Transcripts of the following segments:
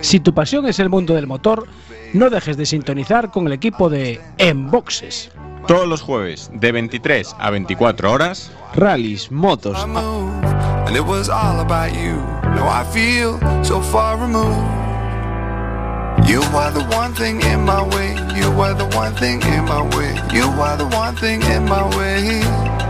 Si tu pasión es el mundo del motor, no dejes de sintonizar con el equipo de Enboxes. Todos los jueves, de 23 a 24 horas, rallies, motos. You are the one thing in my way. You are the one thing in my way. You are the one thing in my way.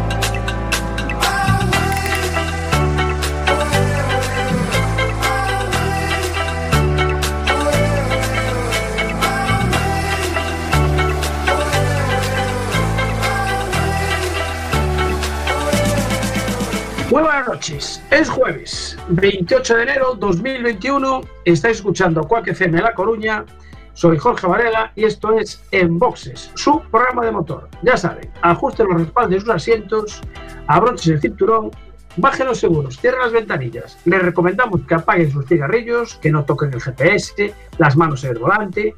Buenas noches, es jueves 28 de enero 2021, estáis escuchando Cuac FM La Coruña, soy Jorge Varela y esto es En Boxes, su programa de motor. Ya saben, ajusten los respaldos de sus asientos, abrochen el cinturón, bajen los seguros, cierren las ventanillas. Les recomendamos que apaguen sus cigarrillos, que no toquen el GPS, las manos en el volante,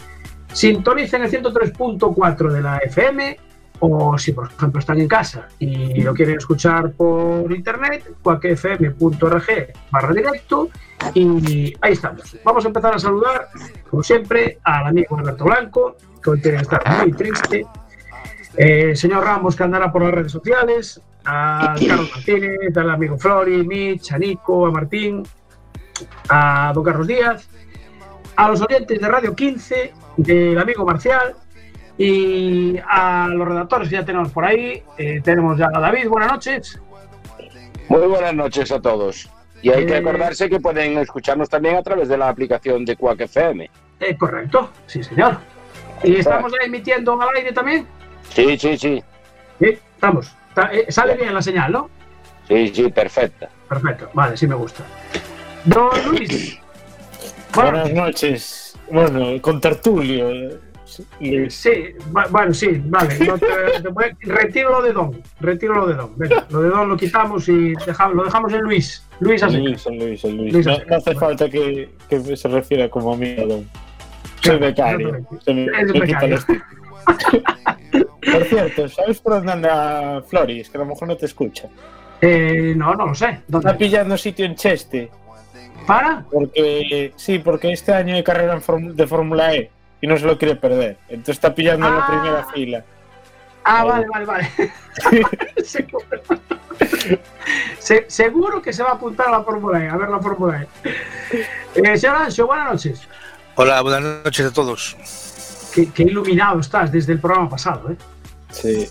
sintonicen el 103.4 de la FM o si por ejemplo están en casa y lo quieren escuchar por internet, cuacfm.org barra directo y ahí estamos. Vamos a empezar a saludar, como siempre, al amigo Alberto Blanco, que hoy tiene que estar muy triste, eh, el señor Ramos que andará por las redes sociales, a Carlos Martínez, al amigo Flori, Mitch, a Nico, a Martín, a don Carlos Díaz, a los oyentes de Radio 15, del amigo Marcial, y a los redactores que ya tenemos por ahí, eh, tenemos ya a David, buenas noches. Muy buenas noches a todos. Y hay que Eh, acordarse que pueden escucharnos también a través de la aplicación de Quack FM. Eh, correcto, sí señor. ¿Y estamos ya emitiendo al aire también? Sí, sí, sí. Sí, estamos. Eh, sale bien la señal, ¿no? Sí, sí, perfecta. Perfecto, vale, sí me gusta. Don Luis. Buenas noches. Bueno, con tertulio. Eh, sí, bueno, sí, vale. no te- te voy- retiro lo de Don. Retiro lo de Don. Venga, lo de Don lo quitamos y dejamos, lo dejamos en Luis. Luis así. Luis, Luis, Luis. Luis No, hace bueno. falta que, que se refiera como a mí, a Don. Soy becario. Por cierto, ¿sabes por dónde anda Floris? Que a lo mejor no te escucha. Eh, no, no lo sé. Está ¿Dónde? pillando sitio en Cheste. ¿Para? Porque, sí, porque este año hay carrera de Fórmula E y no se lo quiere perder. Entonces está pillando en la Ah. primera fila. Ah, Ahí. vale, vale, vale. seguro. Se- seguro que se va a apuntar a la Fórmula E, a ver la Fórmula E. Eh, señor Ancho, buenas noches. Hola, buenas noches a todos. Qué, qué iluminado estás desde el programa pasado, ¿eh? Sí.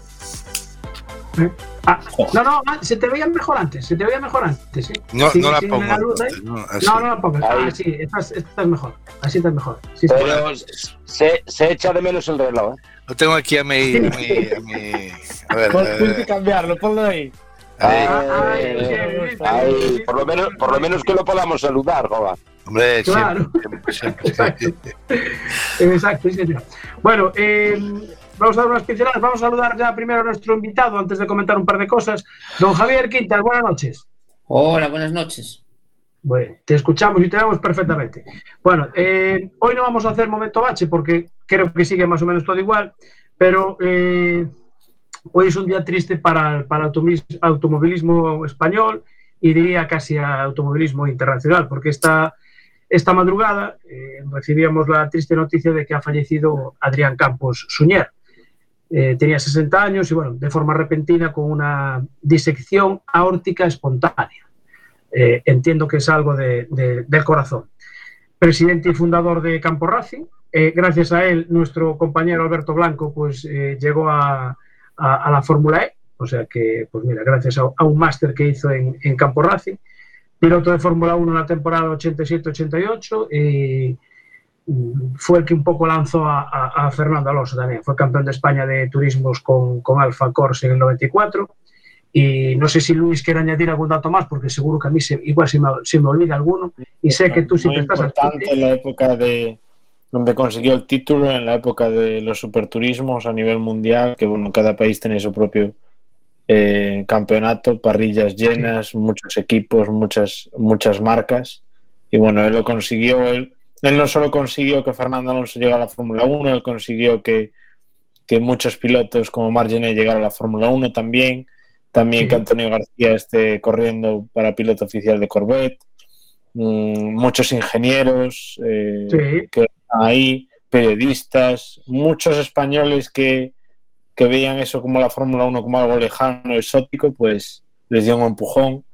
Ah, no, no, ah, se te veía mejor antes, se te veía mejor antes, ¿sí? No, Sí, no la pongo. la luz ahí. entonces, ¿no? No, no la pongas. Ah, sí, estás, estás mejor. Así estás mejor. Sí, sí. Pero se, se echa de menos el reloj. ¿eh? Lo tengo aquí a mi. A mi, a mi- a ver, Pues eh, cambiarlo, ponlo ahí. ahí. Ah, Eh, por, lo menos, por lo menos que lo podamos saludar, joder. Hombre, Claro. siempre, siempre, Exacto. siempre. Exacto, sí, señor. Bueno, eh, vamos a dar unas pinceladas. Vamos a saludar ya primero a nuestro invitado antes de comentar un par de cosas. Don Javier Quintas, buenas noches. Hola, buenas noches. Bueno, te escuchamos y te vemos perfectamente. Bueno, eh, hoy no vamos a hacer momento bache porque creo que sigue más o menos todo igual, pero eh, hoy es un día triste para, para el automovilismo español y diría casi a automovilismo internacional, porque esta, esta madrugada eh, recibíamos la triste noticia de que ha fallecido Adrián Campos Suñer. Eh, tenía 60 años y, bueno, de forma repentina con una disección aórtica espontánea. Eh, entiendo que es algo de- de- del corazón. Presidente y fundador de Campo Racing. Eh, gracias a él, nuestro compañero Alberto Blanco pues, eh, llegó a, a- a la Fórmula E. O sea que, pues mira, gracias a, a un máster que hizo en, en Campo Racing. Piloto de Fórmula 1 en la temporada 87-88 y fue el que un poco lanzó a, a- a Fernando Alonso también. Fue campeón de España de turismos con, con Alfa Corse en el 94. Y no sé si Luis quiere añadir algún dato más, porque seguro que a mí se, igual se me, se me olvida alguno. Y sé que tú que estás importante toque. en la época de donde consiguió el título, en la época de los superturismos a nivel mundial, que bueno, cada país tiene su propio eh, campeonato, parrillas llenas, muchos equipos, muchas, muchas marcas. Y bueno, él lo consiguió. Él, él no solo consiguió que Fernando Alonso llegara a la Fórmula 1, él consiguió que, que muchos pilotos como Margené llegaron a la Fórmula 1 también, también Sí. que Antonio García esté corriendo para piloto oficial de Corvette, mm, muchos ingenieros eh, Sí. que están ahí, periodistas, muchos españoles que, que veían eso como la Fórmula 1 como algo lejano, exótico, pues les dio un empujón.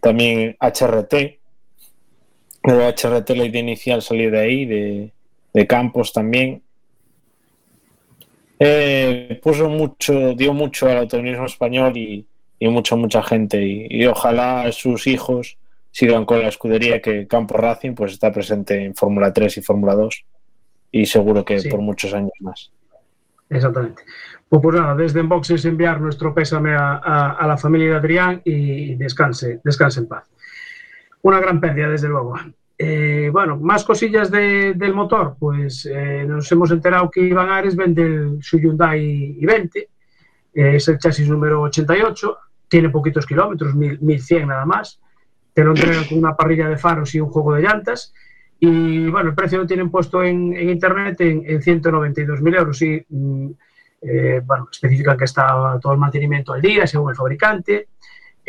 También HRT, pero HRT la idea inicial salió de ahí, de, de Campos también. Eh, puso mucho, dio mucho al automovilismo español y, y mucha, mucha gente. Y, y ojalá sus hijos sigan con la escudería que Campos Racing pues está presente en Fórmula 3 y Fórmula 2 y seguro que Sí. por muchos años más. Exactamente. Pues, pues nada, desde Enboxes enviar nuestro pésame a, a- a la familia de Adrián y descanse, descanse en paz. Una gran pérdida, desde luego. Eh, bueno, más cosillas de- del motor. Pues eh, nos hemos enterado que Iván Ares vende el, su Hyundai i20. Eh, es el chasis número 88. Tiene poquitos kilómetros, mil- 1100 nada más. Te lo entregan con una parrilla de faros y un juego de llantas. Y bueno, el precio lo tienen puesto en, en internet en, en 192.000 euros. Y mm, eh, bueno, especifican que está todo el mantenimiento al día, según el fabricante.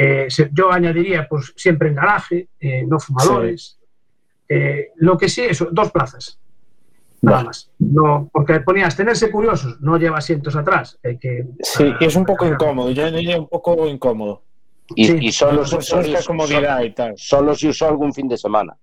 Eh, yo añadiría, pues siempre en garaje, eh, no fumadores. Eh, lo que sí, eso, dos plazas. Nada Vale. más. No, porque ponías tenerse curiosos, no lleva asientos atrás. que, Sí, es un poco para- incómodo, yo diría un poco incómodo. Y, Sí. y solo, solo, esta comodidad y tal. solo se usó algún fin de semana.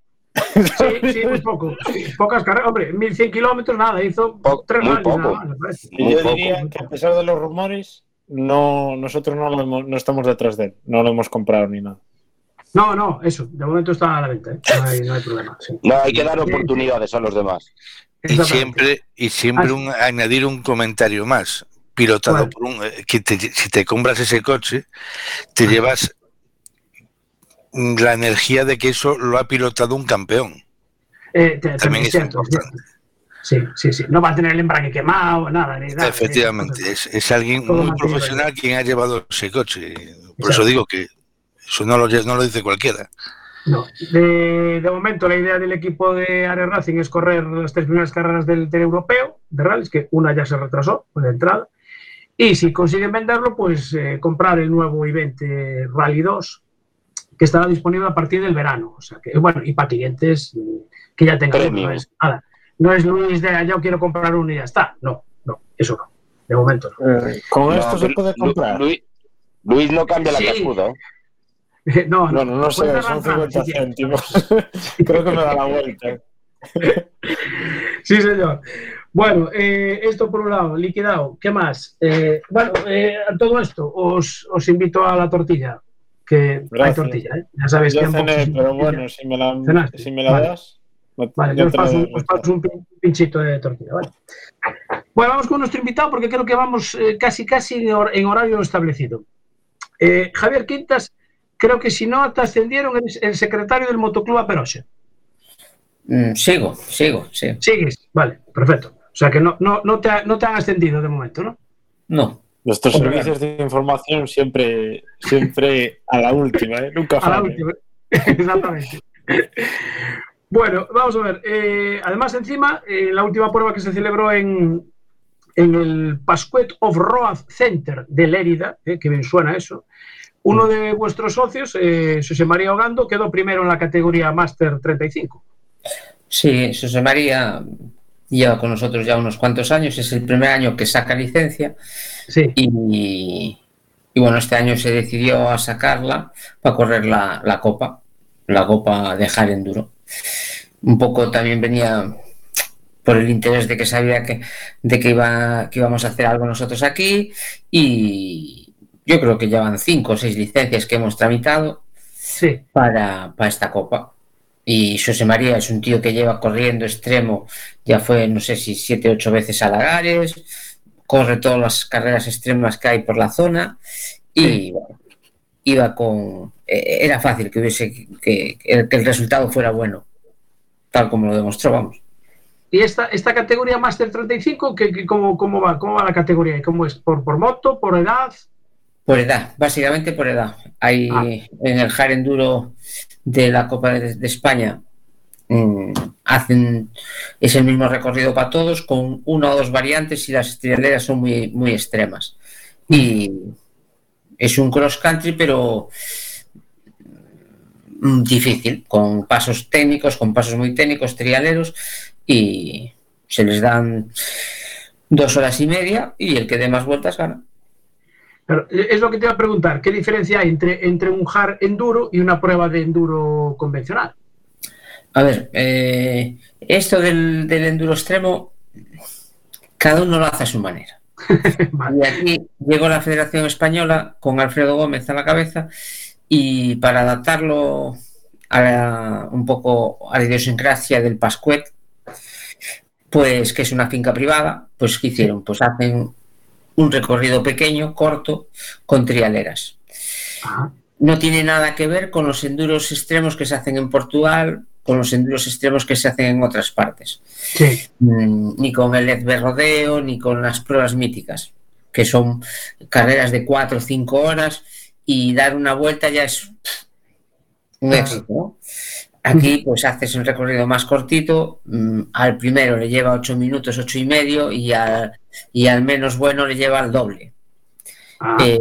Sí, sí, muy poco. Pocas carreras. Hombre, 1100 kilómetros, nada, hizo Po- tres muy poco. nada más, yo poco. diría que a pesar de los rumores, no, nosotros no, lo hemos- no estamos detrás de él, no lo hemos comprado ni nada. No, no, eso. De momento está a la venta, ¿eh? no, hay, no hay problema. sí. No, hay que dar oportunidades a los demás. Y siempre, y siempre Ah, un- añadir un comentario más, pilotado ¿Cuál? por un... eh, que te- si te compras ese coche, te llevas la energía de que eso lo ha pilotado un campeón. Eh, te- También es cierto, importante. Sí, sí, sí. No va a tener el embrague quemado, nada. Ni nada Efectivamente, es, es alguien Todo muy profesional quien ha llevado ese coche. Por Exacto. eso digo que eso no lo, no lo dice cualquiera. No. De, de momento, la idea del equipo de Ares Racing es correr las tres primeras carreras del, del europeo de rallies, que una ya se retrasó pues, de entrada. Y si consiguen venderlo, pues eh, comprar el nuevo i20 Rally 2, que estará disponible a partir del verano. O sea que, bueno, y para clientes mm, que ya tengan Premium. Nada, no es Luis de "Ah, yo quiero comprar uno y ya está. No, no, eso no. De momento no. Con No, esto se puede comprar. Luis, Luis no cambia la Sí. cascuda. ¿eh? No, no, Bueno, no sé, son arrancar, 50 si quieres. céntimos. Creo que me da la vuelta. Sí, señor. Bueno, eh, esto por un lado, liquidado. ¿Qué más? Eh, bueno, eh, a todo esto, os, os invito a la tortilla. Que hay tortilla, ¿eh? Ya sabéis que Yo en cené, pero bueno, si me la, si me la Vale. das. No- Vale, yo os paso, doy. os paso un pin- pinchito de tortilla, ¿vale? Bueno, vamos con nuestro invitado porque creo que vamos eh, casi casi en hor- en horario establecido. Eh, Javier Quintas, creo que si no te ascendieron, eres el secretario del Motoclub Aperoche. Mm, sigo, sigo, sí. Sigues, vale, perfecto. O sea que no, no, no, te, ha- no te han ascendido de momento, ¿no? No, Nuestros Hombre, servicios de información siempre, siempre a la última, ¿eh? Nunca A la fallan. última. Exactamente. Bueno, vamos a ver. eh, además, encima, eh, la última prueba que se celebró en, en el Pascuet of Road Center de Lérida, eh, que bien suena eso, uno de vuestros socios, eh, José María Ogando, quedó primero en la categoría Master 35. sí, José María lleva con nosotros ya unos cuantos años, es el primer año que saca licencia Sí, y, y bueno, este año se decidió a sacarla para correr la, la copa, la copa de Hard Enduro. Un poco también venía por el interés de que sabía que, de que, iba, que íbamos a hacer algo nosotros aquí y yo creo que llevan cinco o seis licencias que hemos tramitado sí, para, para esta copa. Y José María es un tío que lleva corriendo extremo, ya fue, no sé si siete, ocho veces a Lagares, corre todas las carreras extremas que hay por la zona y bueno, iba con. eh, Era fácil que hubiese que, que el, que el resultado fuera bueno, tal como lo demostró, vamos. Y esta, esta categoría Master 35, ¿qué, qué- cómo, cómo, va, ¿cómo va la categoría? ¿Cómo es? ¿Por, por moto? ¿Por edad? Por edad, básicamente por edad. Hay Ah. en el Hard Enduro de la Copa de, de España mm, hacen es el mismo recorrido para todos con una o dos variantes y las trialeras son muy, muy extremas. Y es un cross country, pero mm, difícil, con pasos técnicos, con pasos muy técnicos, trialeros, y se les dan dos horas y media y el que dé más vueltas gana. Pero es lo que te iba a preguntar, ¿qué diferencia hay entre, entre un hard enduro y una prueba de enduro convencional? A ver, eh, esto del, del enduro extremo, cada uno lo hace a su manera. Vale. Y aquí llegó la Federación Española con Alfredo Gómez a la cabeza y para adaptarlo a la- un poco a la idiosincrasia del Pascuet, pues que es una finca privada, pues ¿qué hicieron? Pues hacen un recorrido pequeño, corto, con trialeras. Ajá. No tiene nada que ver con los enduros extremos que se hacen en Portugal, con los enduros extremos que se hacen en otras partes Sí, mm, ni con el Edbe Rodeo, ni con las pruebas míticas, que son carreras de 4 o 5 horas y dar una vuelta ya es un Claro. éxito. ¿no? Aquí pues haces un recorrido más cortito, mm, al primero le lleva 8 minutos, 8 y medio y al, y al menos bueno le lleva el doble. Ah, Eh,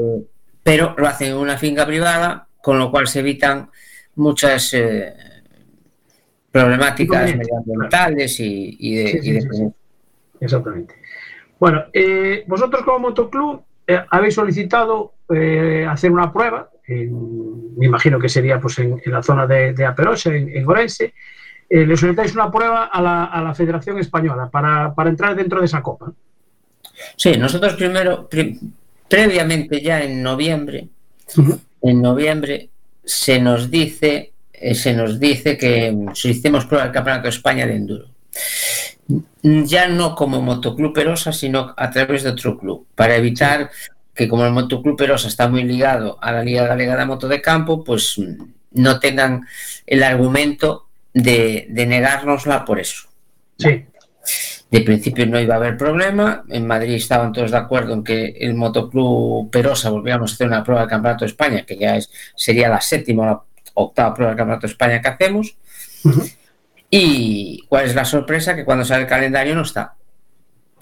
pero lo hacen en una finca privada, con lo cual se evitan muchas eh, problemáticas medioambientales y, y de, Sí, sí, y de sí, sí. exactamente. Bueno, eh, vosotros como motoclub eh, habéis solicitado eh, hacer una prueba, en- me imagino que sería pues en, en la zona de, de Aperosa, en, en Orense, le solicitáis una prueba a la, a la Federación Española para, para entrar dentro de esa copa. Sí, nosotros primero, pre- previamente ya en noviembre, en noviembre se nos dice, eh, se nos dice que mm, solicitemos prueba del Campeonato de España de Enduro. Ya no como Motoclub Perosa, sino a través de otro club, para evitar que como el Motoclub Perosa está muy ligado a la Liga Galega de Moto de Campo, pues mm, no tengan el argumento de, de negárnosla por eso. Sí, De principio no iba a haber problema. En Madrid estaban todos de acuerdo en que el Motoclub Perosa volviéramos a hacer una prueba del Campeonato de España, que ya es, sería la séptima o la octava prueba del Campeonato de España que hacemos. Y cuál es la sorpresa que cuando sale el calendario no está.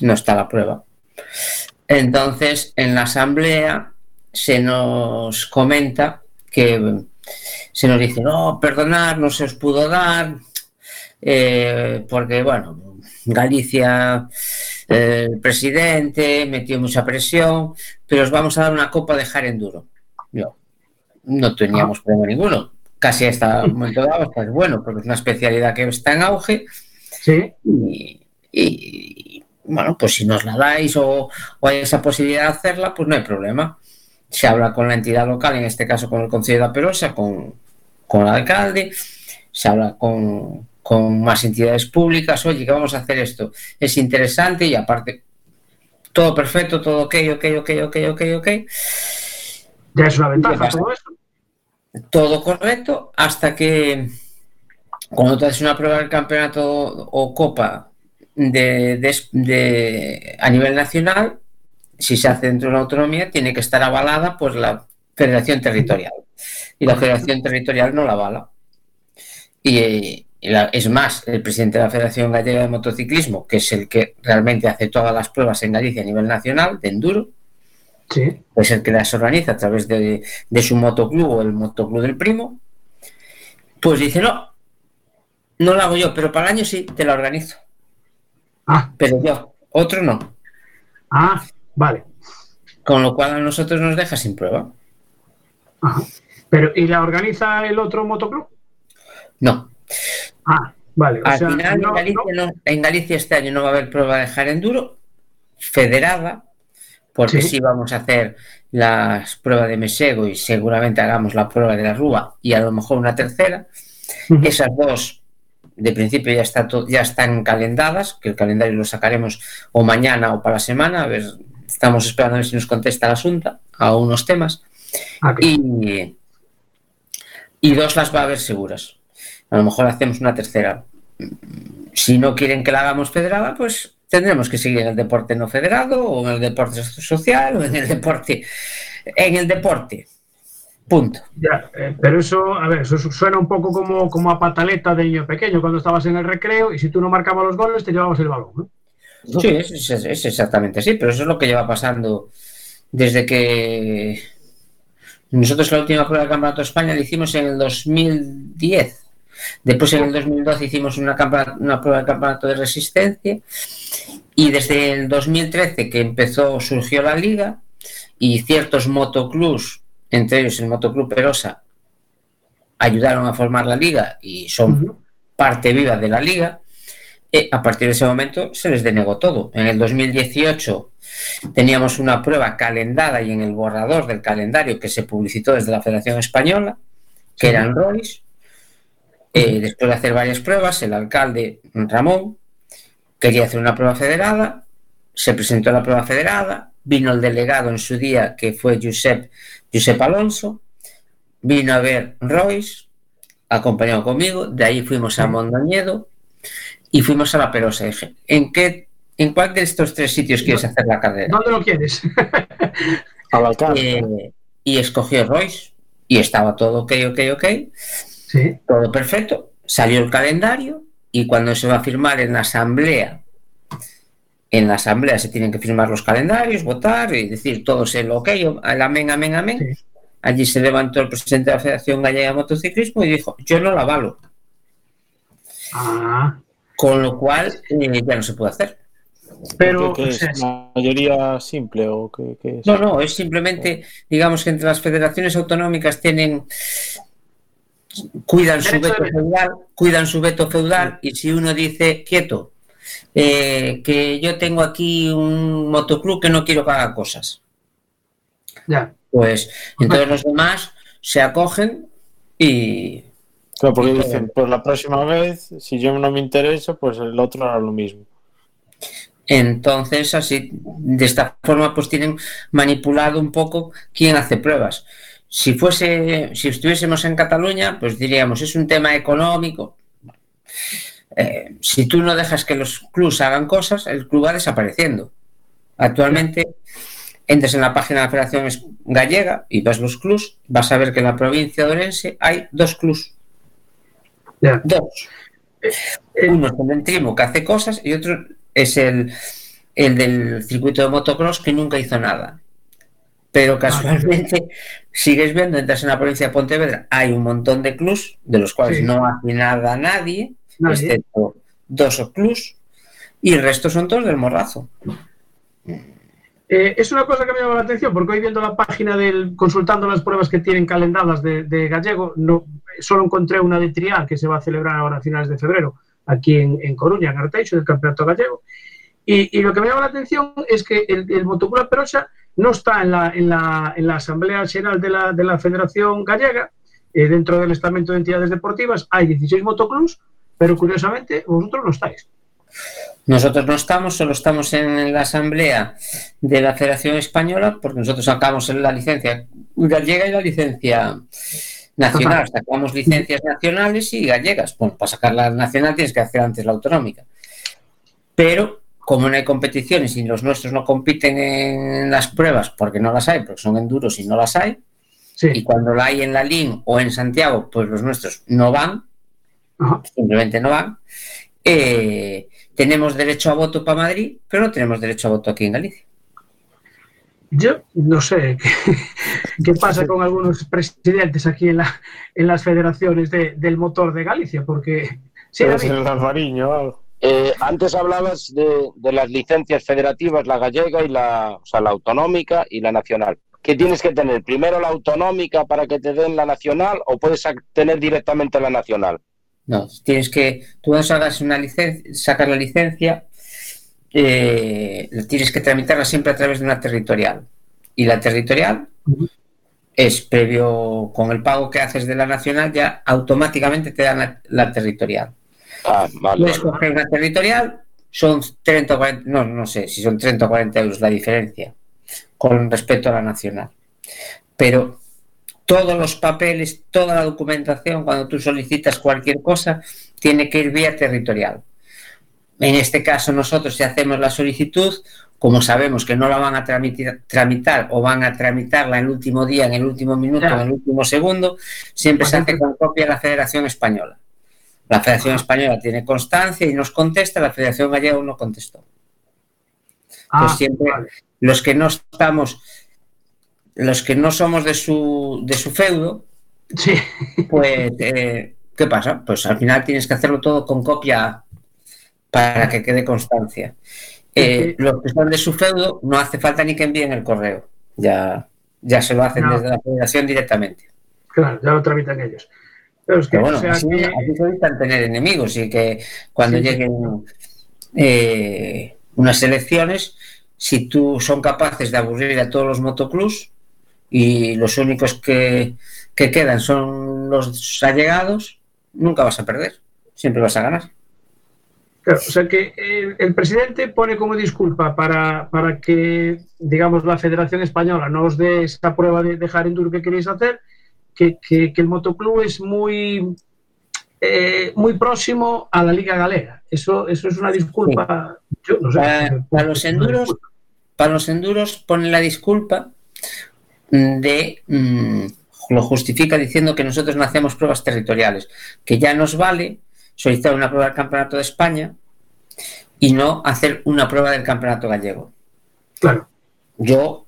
No está la prueba. Entonces, en la asamblea se nos comenta que se nos dice, no, perdonad, no se os pudo dar, eh, porque, bueno, Galicia, eh, el presidente metió mucha presión, pero os vamos a dar una copa de Jarenduro. Yo, no teníamos problema ninguno. Casi hasta el momento dado, pues bueno, porque es una especialidad que está en auge sí, y, y, bueno, pues si nos la dais o, o hay esa posibilidad de hacerla, pues no hay problema. Se habla con la entidad local, en este caso con el Consejo de Perosa, con, con el alcalde, se habla con, con más entidades públicas, oye, que vamos a hacer esto. Es interesante y aparte, todo perfecto, todo ok, ok, ok, ok, ok, ok. ya es una ventaja todo eso. Todo correcto hasta que cuando tú haces una prueba del campeonato o copa de, de- a nivel nacional, si se hace dentro de una autonomía, tiene que estar avalada por la Federación Territorial. Y la Federación Territorial no la avala. Y, y la- es más, el presidente de la Federación Gallega de Motociclismo, que es el que realmente hace todas las pruebas en Galicia a nivel nacional de enduro, Sí, es el que las organiza a través de, de su motoclub o el motoclub del primo, pues dice, no, no lo hago yo, pero para el año sí, te la organizo. ah, Pero yo, otro no. ah, vale. Con lo cual a nosotros nos deja sin prueba. Ajá. Pero, ¿y la organiza el otro motoclub? No. Ah, vale. O Al sea, final no- en, Galicia, no- no- en Galicia este año no va a haber prueba de enduro federada, porque Sí. sí. vamos a hacer las pruebas de Mesego y seguramente hagamos la prueba de la Rúa y a lo mejor una tercera. Esas dos, de principio, ya, está ya están calendadas, que el calendario lo sacaremos o mañana o para la semana. A ver, estamos esperando a ver si nos contesta la Asunta a unos temas. Ah. Y, y dos las va a haber seguras. A lo mejor hacemos una tercera. Si no quieren que la hagamos federada, pues tendremos que seguir en el deporte no federado o en el deporte social o en el deporte. En el deporte Punto. Ya, eh, pero eso, a ver, eso suena un poco como, como a pataleta de niño pequeño cuando estabas en el recreo y si tú no marcabas los goles te llevabas el balón. ¿no? Sí, es, es- es exactamente así, pero eso es lo que lleva pasando desde que nosotros la última prueba del Campeonato de España la hicimos en el 2010. Después en el 2012 hicimos una, una prueba del Campeonato de Resistencia y desde el 2013 que empezó surgió la liga y ciertos motoclubs, entre ellos el Motoclub Perosa, ayudaron a formar la liga y son parte viva de la liga. eh, a partir de ese momento se les denegó todo. En el 2018 teníamos una prueba calendada y en el borrador del calendario que se publicitó desde la Federación Española, que eran Rolis. Eh, después de hacer varias pruebas, el alcalde Ramón quería hacer una prueba federada, se presentó la prueba federada, vino el delegado en su día, que fue Josep, Josep Alonso, vino a ver Royce, acompañado conmigo, de ahí fuimos a Mondoñedo y fuimos a la Perosa. Dije, ¿En qué, en cuál de estos tres sitios quieres hacer la carrera? ¿Dónde lo quieres? Al alcance. Eh, y escogió Royce y estaba todo ok, ok, ok, sí. todo perfecto. Salió el calendario y cuando se va a firmar en la asamblea, en la asamblea se tienen que firmar los calendarios, votar y decir todos el ok, el amén, amén, amén. Sí. Allí se levantó el presidente de la Federación Gallega de Motociclismo y dijo, yo no la avalo. Ah, Con lo cual eh, ya no se puede hacer. pero ¿Qué, qué o sea, es? ¿Mayoría simple o qué, qué es? No, no, es simplemente, digamos que entre las federaciones autonómicas tienen cuidan su veto feudal, cuidan su veto feudal y si uno dice quieto, eh, que yo tengo aquí un motoclub que no quiero que haga cosas, ya. pues entonces los demás se acogen y Claro, porque y- dicen, pues la próxima vez, si yo no me interesa, pues el otro hará lo mismo. Entonces, así, de esta forma, pues tienen manipulado un poco quién hace pruebas. Si fuese, si estuviésemos en Cataluña, pues diríamos, es un tema económico. Eh, si tú no dejas que los clubs hagan cosas, el club va desapareciendo. Actualmente, entres en la página de la Federación Gallega y ves los clubs, vas a ver que en la provincia de Orense hay dos clubs. Dos. Eh, Uno es el del Trimo que hace cosas y otro es el, el del circuito de motocross que nunca hizo nada. Pero casualmente sigues viendo, entras en la provincia de Pontevedra, hay un montón de clubs de los cuales Sí. no hace nada nadie, Nadie. excepto dos o clubs, y el resto son todos del morrazo. Eh, es una cosa que me llama la atención porque hoy viendo la página del consultando las pruebas que tienen calendadas de, de Gallego, no, solo encontré una de trial que se va a celebrar ahora a finales de febrero aquí en, en Coruña, en Arteixo, del Campeonato Gallego. Y, y lo que me llama la atención es que el, el Motoclub Perosa no está en la, en la, en la Asamblea General de la, de la Federación Gallega, eh, dentro del estamento de entidades deportivas hay 16 motoclubs, pero curiosamente vosotros no estáis. Nosotros no estamos, solo estamos en la asamblea de la Federación Española, porque nosotros sacamos la licencia gallega y la licencia nacional. Sacamos licencias nacionales y gallegas. Bueno, para sacar la nacional tienes que hacer antes la autonómica. Pero como no hay competiciones y los nuestros no compiten en las pruebas porque no las hay, porque son enduros y no las hay, Sí. y cuando la hay en la LIN o en Santiago, pues los nuestros no van, Ajá. simplemente no van. Eh, tenemos derecho a voto para Madrid, pero no tenemos derecho a voto aquí en Galicia. Yo no sé qué, qué pasa con algunos presidentes aquí en, la, en las federaciones de- del motor de Galicia, porque sí, David, el Alvariño o algo. Eh, antes hablabas de, de las licencias federativas, la gallega y la, o sea, la autonómica y la nacional. ¿Qué tienes que tener? ¿Primero la autonómica para que te den la nacional o puedes tener directamente la nacional? No, tienes que, tú cuando sacas una licencia, sacas la licencia, eh, tienes que tramitarla siempre a través de una territorial. Y la territorial es previo, con el pago que haces de la nacional, ya automáticamente te dan la, la territorial. Ah, vale. Puedes vale. coger una territorial, son 30 o 40, no, no sé si son 30 o 40 euros la diferencia con respecto a la nacional. Pero todos los papeles, toda la documentación, cuando tú solicitas cualquier cosa, tiene que ir vía territorial. en este caso nosotros si hacemos la solicitud, como sabemos que no la van a tramitar, tramitar o van a tramitarla en el último día, en el último minuto, en el último segundo, siempre se hace con copia de la Federación Española. La Federación Española tiene constancia y nos contesta, la Federación Gallega no contestó. Ah, Pues siempre- vale. Los que no estamos, los que no somos de su, de su feudo, Sí, pues, eh, ¿qué pasa? Pues al final tienes que hacerlo todo con copia para que quede constancia. Eh, los que son de su feudo, no hace falta ni que envíen el correo. Ya, ya se lo hacen No. desde la federación directamente. claro, ya lo tramitan ellos. Pero es que, Pero bueno, o sea, así, que- así se evitan tener enemigos y que cuando Sí. lleguen eh, unas elecciones, si tú son capaces de aburrir a todos los motoclubs y los únicos que, que quedan son los allegados, nunca vas a perder, siempre vas a ganar. Claro, o sea que el, el presidente pone como disculpa para, para que, digamos, la Federación Española no os dé esa prueba de dejar enduro que queréis hacer, que, que- que el motoclub es muy, eh, muy próximo a la Liga Galega. Eso, eso es una disculpa. Yo no sé. Para, para los enduros, para los enduros pone la disculpa de mm, lo justifica diciendo que nosotros no hacemos pruebas territoriales, que ya nos vale solicitar una prueba del Campeonato de España y no hacer una prueba del Campeonato Gallego. Claro, Yo,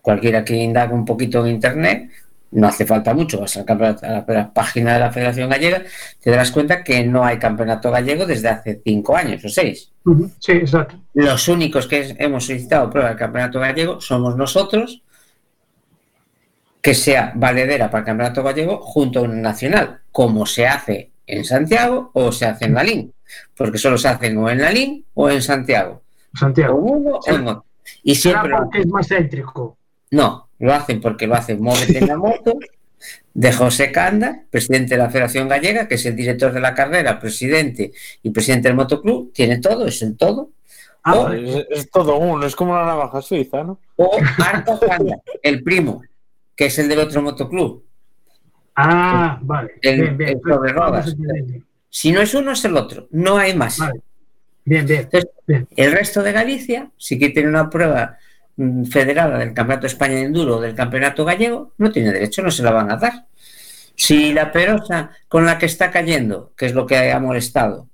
cualquiera que indague un poquito en internet, no hace falta mucho, vas al campeonato- a la, a la página de la Federación Gallega, te darás cuenta que no hay campeonato gallego desde hace cinco años o seis. Sí, exacto. Los únicos que hemos solicitado prueba del campeonato gallego somos nosotros, que sea valedera para el campeonato gallego junto a un nacional, como se hace en Santiago o se hace en Lalín, porque solo se hacen o en Lalín o en Santiago, o Santiago. uno o en otro. Y siempre porque es más céntrico. no, lo hacen porque lo hace Móvete en la moto de José Canda, presidente de la Federación Gallega, que es el director de la carrera, presidente y presidente del motoclub, tiene todo, es el todo. Ah, o. Es, es todo uno, es como la navaja suiza, ¿no? o Arca Canda, el primo, que es el del otro motoclub. Ah, vale. El- bien, bien. el sobre Vamos rodas. Si no es uno, es el otro, no hay más. Vale. Bien, bien. Entonces, Bien. el resto de Galicia, si quiere tener una prueba federada del Campeonato de España de Enduro o del Campeonato Gallego, no tiene derecho, no se la van a dar. Si la perosa con la que está cayendo, que es lo que ha molestado,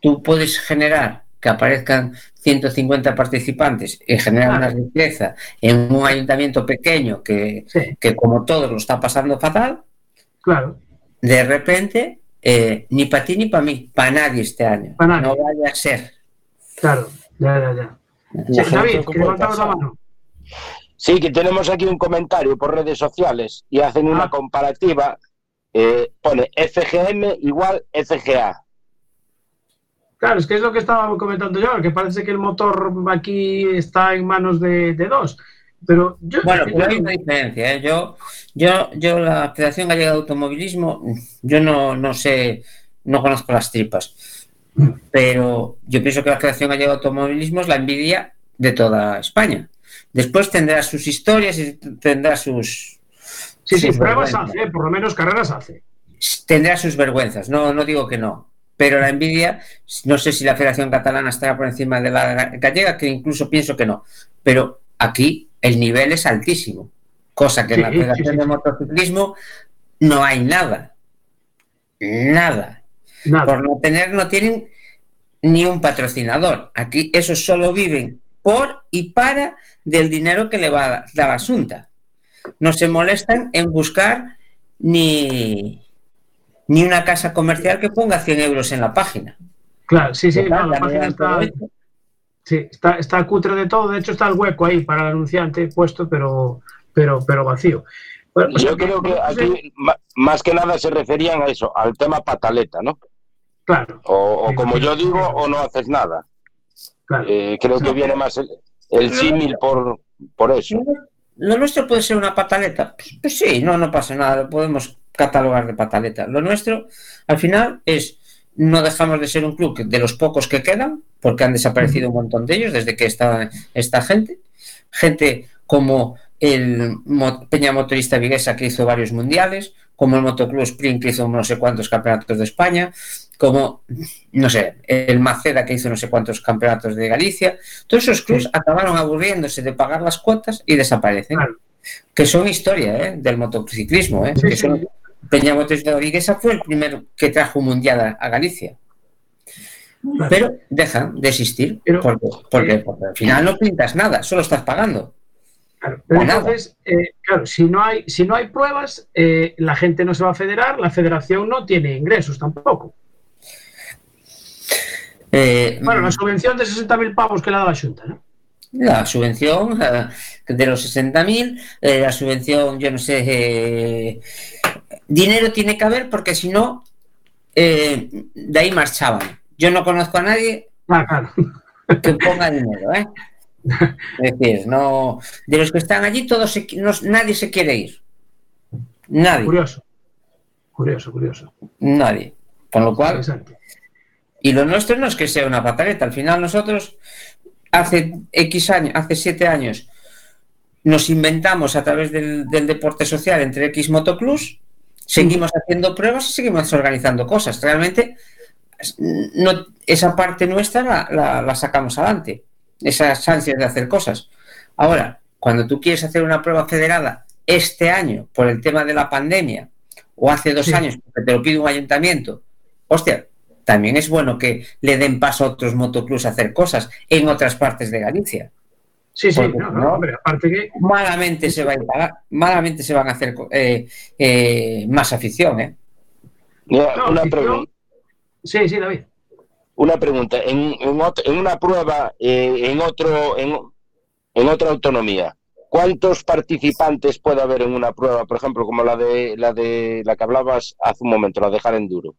tú puedes generar que aparezcan 150 participantes y generar una riqueza en un ayuntamiento pequeño que, Sí, que como todos lo está pasando fatal, claro. de repente, eh, ni para ti ni para mí, para nadie este año. Pa' nadie. No vaya a ser. Claro. Ya, ya, ya. Sí, David, que levantabas la mano. Sí, que tenemos aquí un comentario por redes sociales y hacen una Ah. comparativa. eh, pone FGM igual FGA. Claro, es que es lo que estaba comentando yo, que parece que el motor aquí está en manos de, de dos. Pero yo. Bueno, yo- pero hay una diferencia. ¿eh? Yo, yo, yo, la Federación Gallega de Automovilismo, yo no, no sé, no conozco las tripas, pero yo pienso que la Federación Gallega de Automovilismo es la envidia de toda España. Después tendrá sus historias y tendrá sus. sí, pruebas hace, por lo menos carreras hace. tendrá sus vergüenzas, no, no digo que no. Pero la envidia, no sé si la Federación Catalana estará por encima de la gallega, que incluso pienso que no. Pero aquí el nivel es altísimo, cosa que en la Federación sí, sí. de Motociclismo no hay nada. Nada. Nada. Por no tener, no tienen ni un patrocinador. Aquí esos solo viven por y para del dinero que le va a dar la Asunta. No se molestan en buscar ni, ni una casa comercial que ponga 100 euros en la página. Claro, sí, sí, la página está, sí, está, está cutre de todo. De hecho, está el hueco ahí para el anunciante puesto, pero, pero, pero vacío. Bueno, o sea Yo creo que aquí más que nada se referían a eso, al tema pataleta, ¿no? Claro, O, como yo digo, o no haces nada. claro. Eh, creo que viene más el, el símil por, por eso. ¿Lo nuestro puede ser una pataleta? Pues, pues sí, no, no pasa nada, lo podemos catalogar de pataleta. Lo nuestro, al final, es no dejamos de ser un club de los pocos que quedan, porque han desaparecido un montón de ellos desde que está esta gente. Gente como el mo- Peña Motorista Viguesa que hizo varios mundiales, como el Motoclub Sprint que hizo no sé cuántos campeonatos de España, como, no sé, el Maceda que hizo no sé cuántos campeonatos de Galicia. Todos esos clubs acabaron aburriéndose de pagar las cuotas y desaparecen. Claro. Que son historia ¿eh? del motociclismo. ¿eh? Sí, que sí. son- Peña Botes de Origuesa fue el primero que trajo un mundial a, a Galicia. Pero dejan de existir Pero- porque, porque, eh, porque al final no pintas nada, solo estás pagando. Claro, entonces, eh, claro, si no hay, si no hay pruebas, eh, la gente no se va a federar, la federación no tiene ingresos tampoco. Eh, Bueno, la subvención de 60.000 pavos que le ha dado la Junta, ¿no? La subvención eh, de los 60.000, eh, la subvención, yo no sé, dinero tiene que haber porque si no, eh, de ahí marchaban. Yo no conozco a nadie Ah, claro. que ponga dinero, ¿eh? Es decir, no, de los que están allí, todos se no- nadie se quiere ir. Nadie, Curioso. Curioso, curioso. nadie. Con lo cual. Y lo nuestro no es que sea una pataleta. Al final nosotros, hace X años, hace siete años, nos inventamos a través del, del deporte social entre X motoclubs, seguimos haciendo pruebas y seguimos organizando cosas. Realmente, no, esa parte nuestra la, la- la sacamos adelante, esas ansias de hacer cosas. Ahora, cuando tú quieres hacer una prueba federada este año por el tema de la pandemia, o hace dos Sí. años porque te lo pide un ayuntamiento, hostia, también es bueno que le den paso a otros motoclubs a hacer cosas en otras partes de Galicia. Sí, sí, Porque no, hombre, aparte que. Malamente se va a malamente se van a hacer eh, eh, más afición, ¿eh? No, una, afición- pregunta, Sí, sí, David. Una pregunta. En, en, una prueba, eh, en, otro, en, en otra autonomía, ¿cuántos participantes puede haber en una prueba, por ejemplo, como la de la de la que hablabas hace un momento, la de Enduro?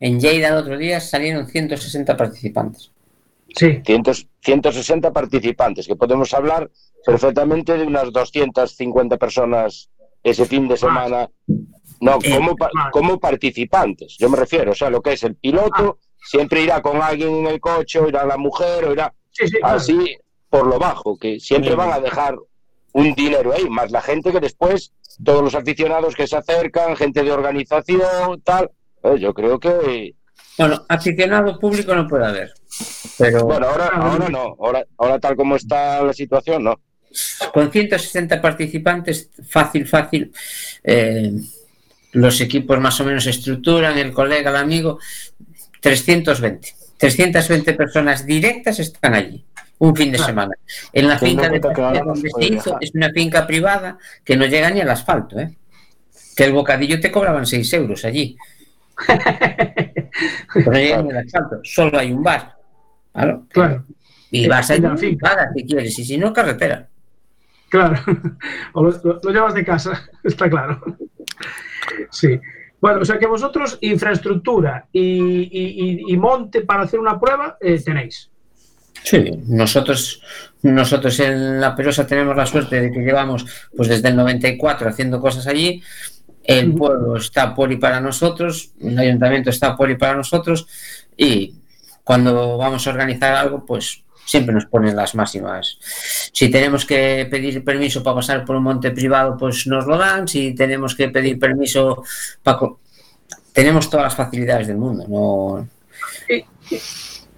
En Lleida el otro día salieron 160 participantes. Sí, 100 160 participantes, que podemos hablar perfectamente de unas 250 personas ese fin de semana. No, Eh, como, como participantes, yo me refiero, o sea, lo que es el piloto, siempre irá con alguien en el coche, o irá la mujer, o irá sí, sí. claro. así por lo bajo, que siempre van a dejar un dinero ahí, más la gente que después, todos los aficionados que se acercan, gente de organización, tal, eh, yo creo que, Bueno, aficionado público no puede haber. Pero bueno, ahora, ahora no, ahora, ahora tal como está la situación, no. con 160 participantes, fácil, fácil. eh, los equipos más o menos se estructuran, el colega, el amigo, 320. 320 personas directas están allí, un fin de Claro. semana. En la Teniendo finca de donde se hizo, es una finca privada que no llega ni al asfalto, ¿eh? Que el bocadillo te cobraban 6 euros allí. Pero no llega ni al asfalto, solo hay un bar. Claro. Claro, Y vas en allí, la finca. si quieres, y si no, carretera. claro. O lo, lo- lo llevas de casa, está claro. Sí. Bueno, o sea que vosotros infraestructura y, y- monte para hacer una prueba eh, tenéis. Sí, nosotros, nosotros en La Perosa tenemos la suerte de que llevamos pues desde el 94 haciendo cosas allí. El pueblo está por y para nosotros, el ayuntamiento está por y para nosotros y cuando vamos a organizar algo, pues siempre nos ponen las máximas. Si tenemos que pedir permiso para pasar por un monte privado, pues nos lo dan. Si tenemos que pedir permiso para... Tenemos todas las facilidades del mundo, no,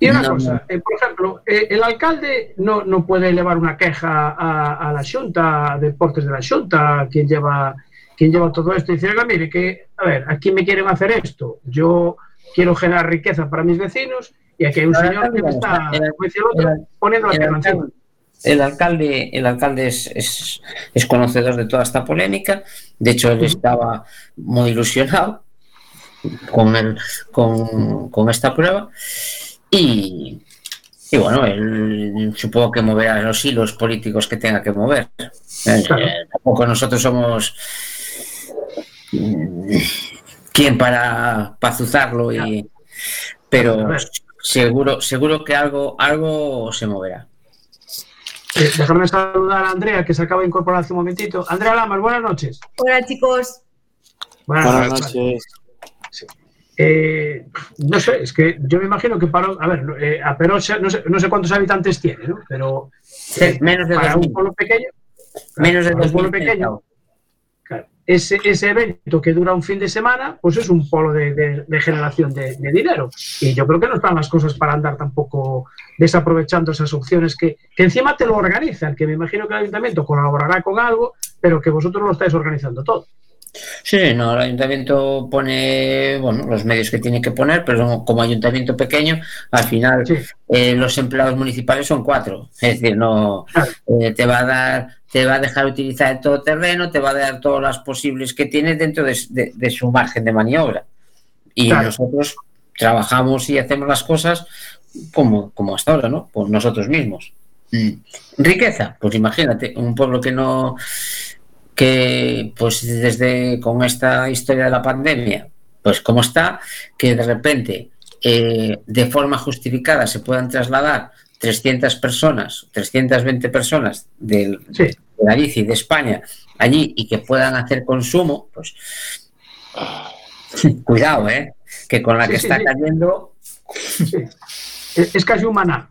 Y una No, cosa, eh, por ejemplo, eh, el alcalde no, no puede elevar una queja a, a la Junta, a Deportes de la Junta, quien lleva, quien lleva todo esto, y decir, "Oiga, mire, que, a ver, aquí me quieren hacer esto, yo quiero generar riqueza para mis vecinos, y aquí hay un El señor que alcalde está, el- como dice el otro, el- poniendo la el pierna encima. alcalde, el alcalde, el alcalde es, es- es conocedor de toda esta polémica. De hecho, él estaba muy ilusionado con, el, con, con esta prueba. Y, y bueno, él supongo que moverá los hilos políticos que tenga que mover. Eh, Claro. eh, tampoco nosotros somos mm, quien para, para azuzarlo y pero. Seguro seguro que algo algo se moverá Eh, dejarme saludar a Andrea, que se acaba de incorporar hace un momentito. Andrea Lamas, buenas noches. Hola chicos, Buenas, Buenas noches. noches. Eh, no sé, es que yo me imagino que para. A ver, eh, a Perosa, no sé, no sé cuántos habitantes tiene, ¿no? Pero Sí, menos de para 2000. un pueblo pequeño. menos de un pueblo 2000 pequeño. Ese, ese evento que dura un fin de semana, pues es un polo de, generación de, de dinero. Y yo creo que no están las cosas para andar tampoco desaprovechando esas opciones que, que encima te lo organizan, que me imagino que el ayuntamiento colaborará con algo, pero que vosotros lo estáis organizando todo. Sí, no, el ayuntamiento pone, bueno, los medios que tiene que poner, pero como ayuntamiento pequeño, al final Sí. eh, los empleados municipales son cuatro. Es decir, no eh, te va a dar, te va a dejar utilizar el todoterreno, te va a dar todas las posibles que tienes dentro de, de- de su margen de maniobra. Y Claro. nosotros trabajamos y hacemos las cosas como, como hasta ahora, ¿no? Por nosotros mismos. Mm. Riqueza, pues imagínate, un pueblo que no que pues desde con esta historia de la pandemia, pues como está, que de repente eh, de forma justificada se puedan trasladar 300 personas, 320 personas del, Sí, de Galicia y de España allí y que puedan hacer consumo, pues cuidado, ¿eh? Que con la Sí, que sí, está cayendo. Es, es casi un maná.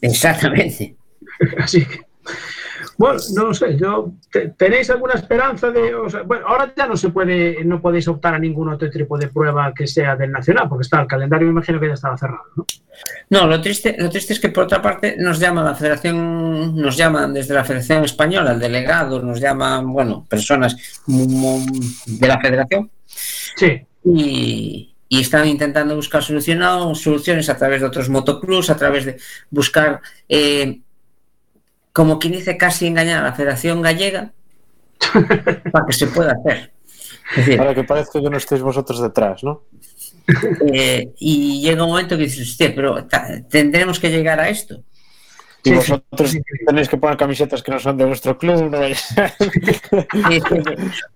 exactamente. Así que, bueno, no lo sé, yo, te- ¿tenéis alguna esperanza de, o sea, bueno, ahora ya no se puede, no podéis optar a ningún otro tipo de prueba que sea del nacional, porque está el calendario, me imagino que ya estaba cerrado, ¿no? No, lo triste, lo triste es que por otra parte nos llama la Federación, nos llaman desde la Federación Española, el delegado, nos llaman, bueno, personas de la Federación Sí, y, y están intentando buscar soluciones a través de otros motoclubs, a través de buscar, eh, como quien dice, casi engañar a la Federación Gallega para que se pueda hacer. Es decir, Para que parezca que no estéis vosotros detrás, ¿no? eh, y llega un momento que dices, hostia, pero tendremos que llegar a esto. Y Sí, vosotros sí, sí. tenéis que poner camisetas que no son de vuestro club, Eh, eh,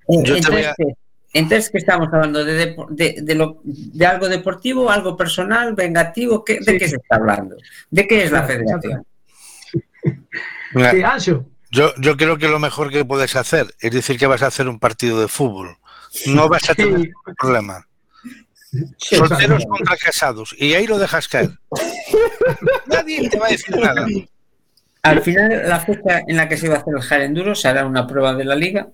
entonces, a- ¿qué? entonces, ¿qué estamos hablando? ¿De, depo- de, de lo, ¿De algo deportivo, algo personal, vengativo? ¿Qué- ¿De qué se está hablando? ¿De qué es la federación? Mira, sí, Ancho, yo, yo creo que lo mejor que puedes hacer es decir que vas a hacer un partido de fútbol. No vas a tener Sí. problema. Sí, Solteros contra casados. Y ahí lo dejas caer. Nadie te va a decir nada. Al final, la fecha en la que se va a hacer el Jarenduro se hará una prueba de la liga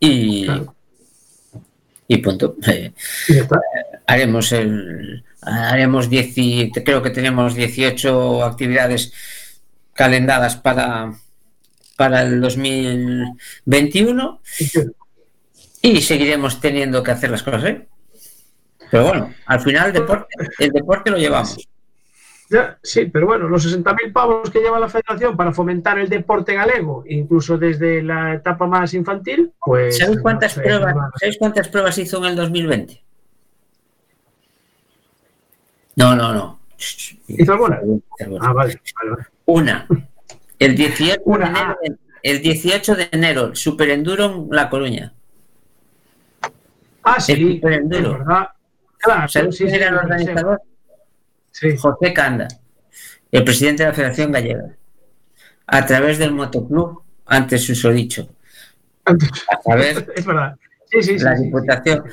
y, Claro. y punto. Eh, haremos el haremos 10 y- creo que tenemos 18 actividades calendadas para para el 2021 y seguiremos teniendo que hacer las cosas ¿eh? pero bueno al final el deporte el deporte lo llevamos sí, pero bueno, los 60.000 pavos que lleva la federación para fomentar el deporte galego, incluso desde la etapa más infantil, pues... ¿sabéis cuántas no sé, pruebas no- ¿sabéis cuántas pruebas hizo en el 2020? no no no ¿Hizo alguna? Ah, vale, vale, vale. Una. El 18 Una, de enero, el 18 de enero, el Super Enduro en La Coruña. Ah, sí, El superenduro. verdad. Claro, ¿Sabes sí, quién sí, era el organizador? Sí, José Canda, el presidente de la Federación Gallega. A través del motoclub, antes susodicho. A través es verdad. Sí, sí, sí. la. Diputación.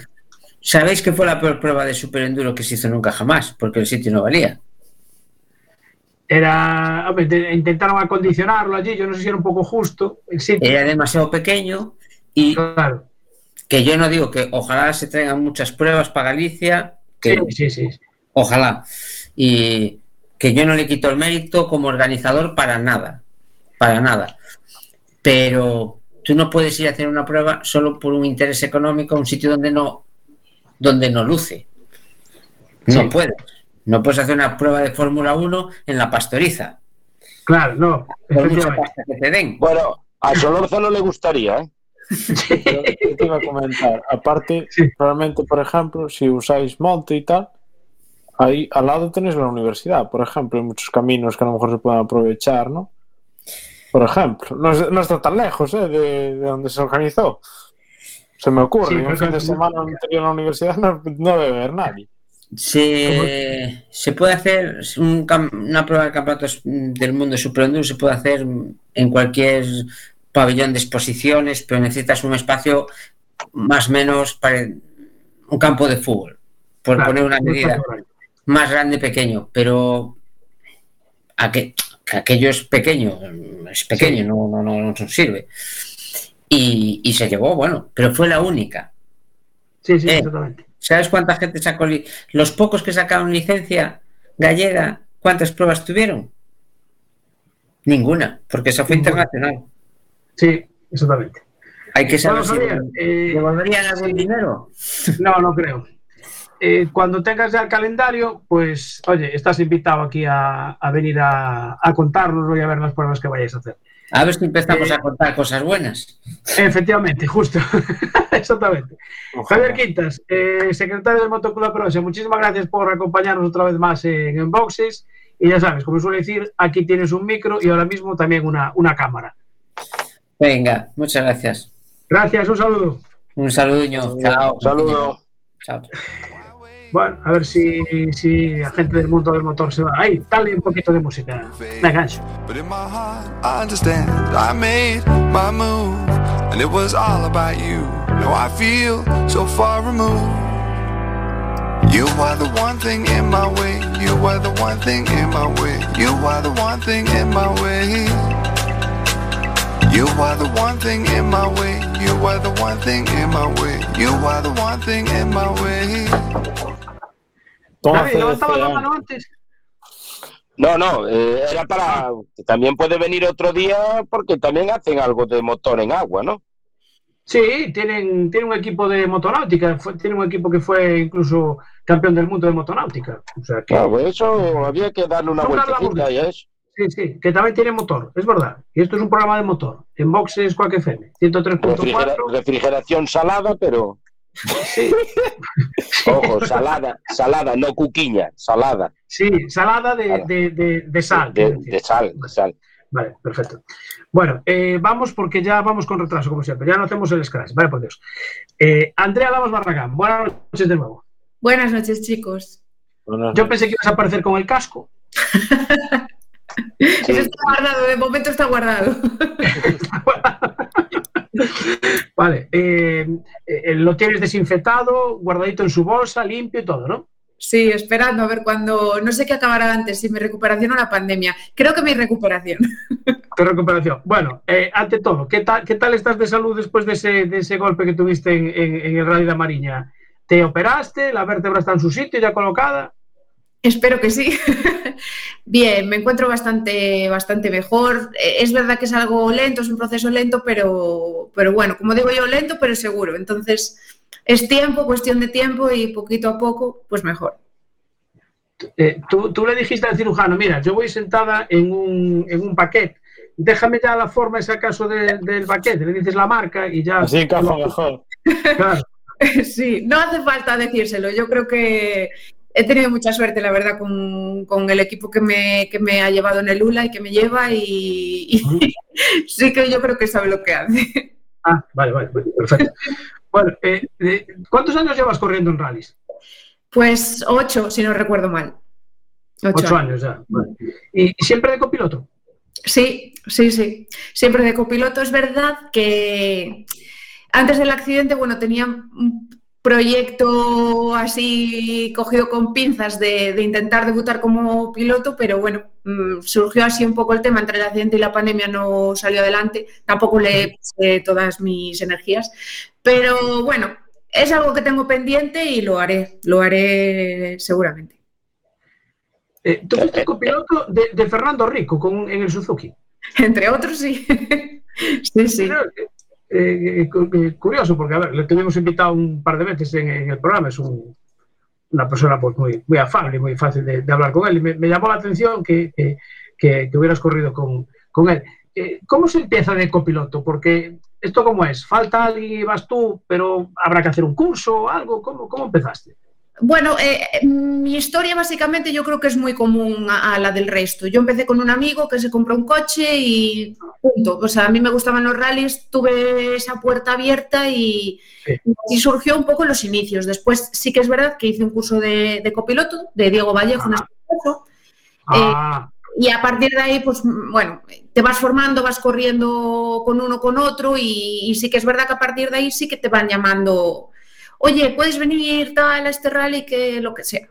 ¿Sabéis que fue la peor prueba de Super Enduro que se hizo nunca jamás? Porque el sitio no valía. Era, hombre, te- intentaron acondicionarlo allí, yo no sé si era un poco justo el sitio. Era demasiado pequeño y Claro. que yo no digo que ojalá se traigan muchas pruebas para Galicia, que Sí, sí, sí. Ojalá. Y que yo no le quito el mérito como organizador para nada. Para nada. Pero tú no puedes ir a hacer una prueba solo por un interés económico a un sitio donde no, donde no luce. No Sí. puedes. No puedes hacer una prueba de Fórmula 1 en la pastoriza. Claro, no, Por mucha pasta que te den. Bueno, a Solorza no le gustaría, ¿eh? Yo yo te iba a comentar. Aparte, Sí. realmente, por ejemplo, si usáis monte y tal, ahí al lado tenéis la universidad. Por ejemplo, hay muchos caminos que a lo mejor se pueden aprovechar, ¿no? Por ejemplo, no, es- no está tan lejos ¿eh? de, de donde se organizó. Se me ocurre, Sí, un fin de semana anterior a la universidad no, no debe haber nadie. Se, se puede hacer un una prueba de campeonatos del mundo de Super se puede hacer en cualquier pabellón de exposiciones, pero necesitas un espacio más o menos para un campo de fútbol, por Claro, poner una medida más grande pequeño, pero aqu- que aquello es pequeño, es pequeño, no, no, no, no sirve. y, y se llevó, bueno, pero fue la única. Sí, sí, Eh. exactamente. ¿Sabes cuánta gente sacó? Los pocos que sacaron licencia gallega, ¿cuántas pruebas tuvieron? Ninguna, porque esa fue internacional. Sí, exactamente. Hay que saber Bueno, si eh, devolverían algún sí. dinero. No, no creo. Eh, cuando tengas ya el calendario, pues, oye, estás invitado aquí a, a venir a, a contárnoslo y a ver las pruebas que vayáis a hacer. A ver si empezamos Eh. a contar cosas buenas. Efectivamente, justo. Exactamente. Ojalá. Javier Quintas, eh, secretario del Motoclub Provincia, muchísimas gracias por acompañarnos otra vez más en Enboxes. Y ya sabes, como suele decir, aquí tienes un micro y ahora mismo también una, una cámara. Venga, muchas gracias. Gracias, un saludo. Un saludo. Chao. Un saludo. Chao. Bueno, a ver si, si la gente del mundo del motor se va. Ahí, dale un poquito de música. Me gancho. But in my heart, I understand. I made my move, and it was all about you. Now I feel so far removed. You are the one thing in my way. You are the one thing in my way. You are the one thing in my way. You are the one thing in my way. You are the one thing in my way. You are the one thing in my way. La CDCA. mano antes. No, no, eh, era para. que También puede venir otro día porque también hacen algo de motor en agua, ¿no? Sí, tienen, tienen un equipo de motonáutica. Fue- tienen un equipo que fue incluso campeón del mundo de motonáutica. O sea que. Claro, pues eso había que darle una vueltecita y eso. Sí, sí, que también tiene motor, es verdad. Y esto es un programa de motor. En boxes Quack FM, 103.4. Refrigera- refrigeración salada, pero. Sí, Ojo, salada, salada, no cuquiña, salada. sí, salada de, de, de, de sal. De, sal, de sal. Vale, perfecto. Bueno, eh, vamos porque ya vamos con retraso, como siempre. Ya no hacemos el scratch, vale, por Dios. Eh, Andrea Lamos Barragán, buenas noches de nuevo. Buenas noches, chicos. Yo pensé que ibas a aparecer con el casco. Eso está guardado, de momento está guardado. Vale, eh, eh, lo tienes desinfectado, guardadito en su bolsa, limpio y todo, ¿no? Sí, esperando a ver cuándo. No sé qué acabará antes, si mi recuperación o la pandemia. Creo que mi recuperación. Tu recuperación. Bueno, eh, ante todo, ¿qué tal, ¿qué tal estás de salud después de ese, de ese golpe que tuviste en, en- en el Rally de Mariña? ¿Te operaste? ¿La vértebra está en su sitio ya colocada? Espero que sí. Bien, me encuentro bastante, bastante mejor. Eh, Es verdad que es algo lento, es un proceso lento, pero, pero bueno, como digo yo, lento, pero seguro. Entonces, es tiempo, cuestión de tiempo y poquito a poco, pues mejor. Eh, tú, tú le dijiste al cirujano, mira, yo voy sentada en un, en un paquete, déjame ya la forma, ese acaso de- del paquete, le dices la marca y ya... Así encaja mejor. Claro. Sí, no hace falta decírselo. Yo creo que he tenido mucha suerte, la verdad, con, con el equipo que me, que me ha llevado en el ULA y que me lleva y, y sí que yo creo que sabe lo que hace. Ah, vale, vale, perfecto. Bueno, eh, eh, ¿cuántos años llevas corriendo en rallies? Pues ocho, si no recuerdo mal. Ocho, Ocho años. años ya. Vale. ¿Y, siempre de copiloto? Sí, sí, sí. Siempre de copiloto. Es verdad que antes del accidente, bueno, tenía proyecto así cogido con pinzas de, de intentar debutar como piloto, pero bueno, mm, surgió así un poco el tema entre el accidente y la pandemia, no salió adelante. Tampoco le puse todas mis energías, pero bueno, es algo que tengo pendiente y lo haré, lo haré seguramente. Eh, tú fuiste copiloto de, de Fernando Rico con, en el Suzuki. Entre otros, sí. sí, sí. Pero, eh, eh, eh, curioso, porque a ver, le tuvimos invitado un par de veces en, el programa, es un- una persona pues, muy, muy afable, muy fácil de, hablar con él, y me, me llamó la atención que- que hubieras corrido con, con él. Eh, ¿Cómo se empieza de copiloto? Porque esto cómo es, falta alguien y vas tú, pero habrá que hacer un curso o algo, ¿cómo, cómo empezaste? Bueno, eh, mi historia básicamente yo creo que es muy común a, a la del resto. Yo empecé con un amigo que se compró un coche y punto. O sea, a mí me gustaban los rallies, tuve esa puerta abierta y, Sí. y surgió un poco los inicios. Después sí que es verdad que hice un curso de, de copiloto de Diego Vallejo, en Ah. Espartaco, Ah, y a partir de ahí, pues bueno, te vas formando, vas corriendo con uno, con otro y, y sí que es verdad que a partir de ahí sí que te van llamando, oye, puedes venir tal a este rally, que lo que sea,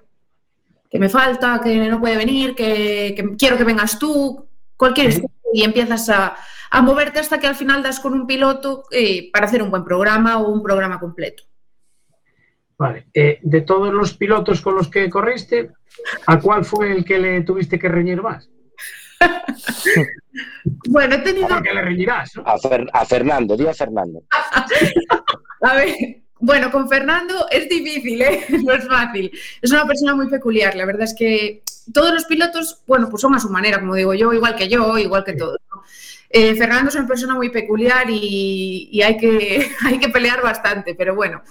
que me falta, que no puede venir, que, que quiero que vengas tú, cualquier Sí. y empiezas a, a moverte hasta que al final das con un piloto eh, para hacer un buen programa o un programa completo. Vale. Eh, de todos los pilotos con los que corriste, ¿a cuál fue el que le tuviste que reñir más? Bueno, he tenido... ¿Por qué le reñirás? ¿no? A, Fer- a Fernando, di a Fernando. A ver, bueno, con Fernando es difícil, ¿eh? no es fácil. Es una persona muy peculiar. La verdad es que todos los pilotos, bueno, pues son a su manera, como digo yo, igual que yo, igual que todos. ¿no? Eh, Fernando es una persona muy peculiar y, hay, que, hay que pelear bastante, pero bueno.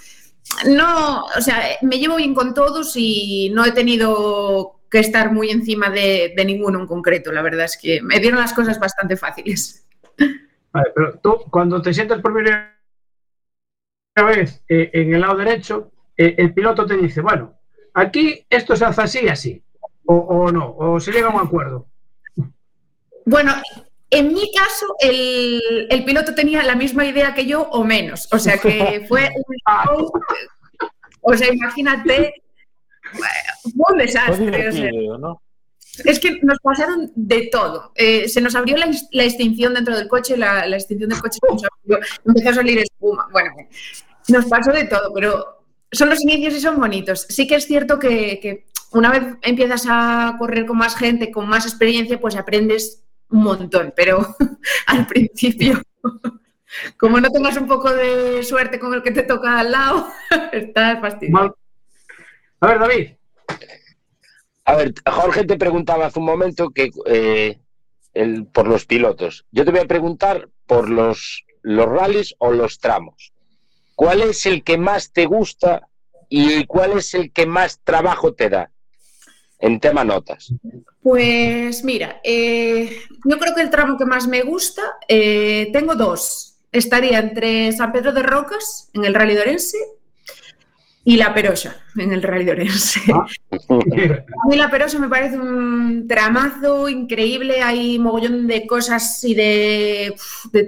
No, o sea, me llevo bien con todos y no he tenido que estar muy encima de, de ninguno en concreto. La verdad es que me dieron las cosas bastante fáciles. Vale, pero tú, cuando te sientas por primera vez eh, en el lado derecho, eh, el piloto te dice, bueno, aquí esto se hace así y así, o, o no, o se llega a un acuerdo. Bueno, en mi caso, el, el piloto tenía la misma idea que yo o menos. O sea que fue un. O sea, imagínate. Fue un Fue desastre. o sea, ¿no? Es que nos pasaron de todo. Eh, se nos abrió la, extinción dentro del coche, la, la extinción del coche empezó a salir espuma. Bueno, nos pasó de todo, pero son los inicios y son bonitos. Sí que es cierto que, que una vez empiezas a correr con más gente, con más experiencia, pues aprendes un montón, pero al principio, como no tengas un poco de suerte con el que te toca al lado, estás fastidiado. A ver, David, A ver, Jorge te preguntaba hace un momento que eh, el- por los pilotos. Yo te voy a preguntar por los, los rallies o los tramos. ¿Cuál es el que más te gusta y cuál es el que más trabajo te da? En tema notas. Pues mira, eh, yo creo que el tramo que más me gusta, eh, tengo dos. Estaría entre San Pedro de Rocas, en el Rally de Orense, y La Perosa, en el Rally de Orense. Ah. A mí La Perosa me parece un tramazo increíble, hay mogollón de cosas y de,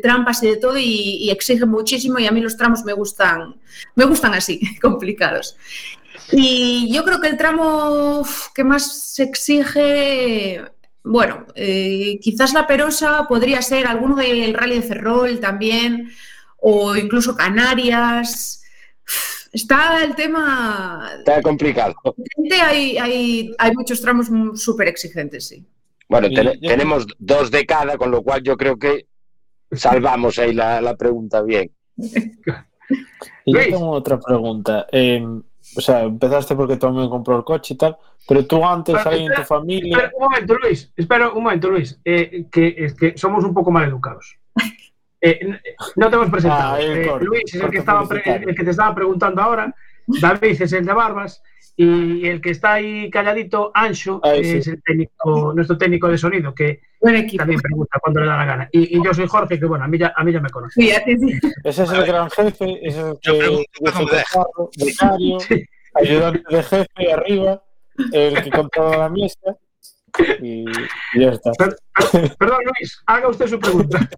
trampas y de todo, y, y exige muchísimo, y a mí los tramos me gustan, me gustan así, complicados. Y yo creo que el tramo que más se exige, bueno, eh, quizás la Perosa podría ser alguno del Rally de Ferrol también, o incluso Canarias. Está el tema. Está complicado. Hay, hay, hay muchos tramos súper exigentes, sí. Bueno, Y ten- yo- tenemos dos de cada, con lo cual yo creo que salvamos ahí la, la pregunta bien. Y yo Luis. tengo otra pregunta. Eh, o sea, empezaste porque tu amigo compró el coche y tal, pero tú antes, Pero alguien en tu familia. Espera un momento, Luis. Espera un momento, Luis. Eh, que, es que somos un poco mal educados. Eh, no te hemos presentado. Ah, Eh, Luis es el que, estaba el que te estaba preguntando ahora. David es el de Barbas. Y el que está ahí calladito, Ancho, Ahí es el técnico, nuestro técnico de sonido, que también pregunta cuando le da la gana. Y, y yo soy Jorge, que bueno, a mí ya, a mí ya me conoce. Sí, sí. Ese es el gran jefe, ese es el Yo que ayudante de jefe arriba, el que controla la mesa y, y ya está. Per- per- Perdón, Luis, haga usted su pregunta.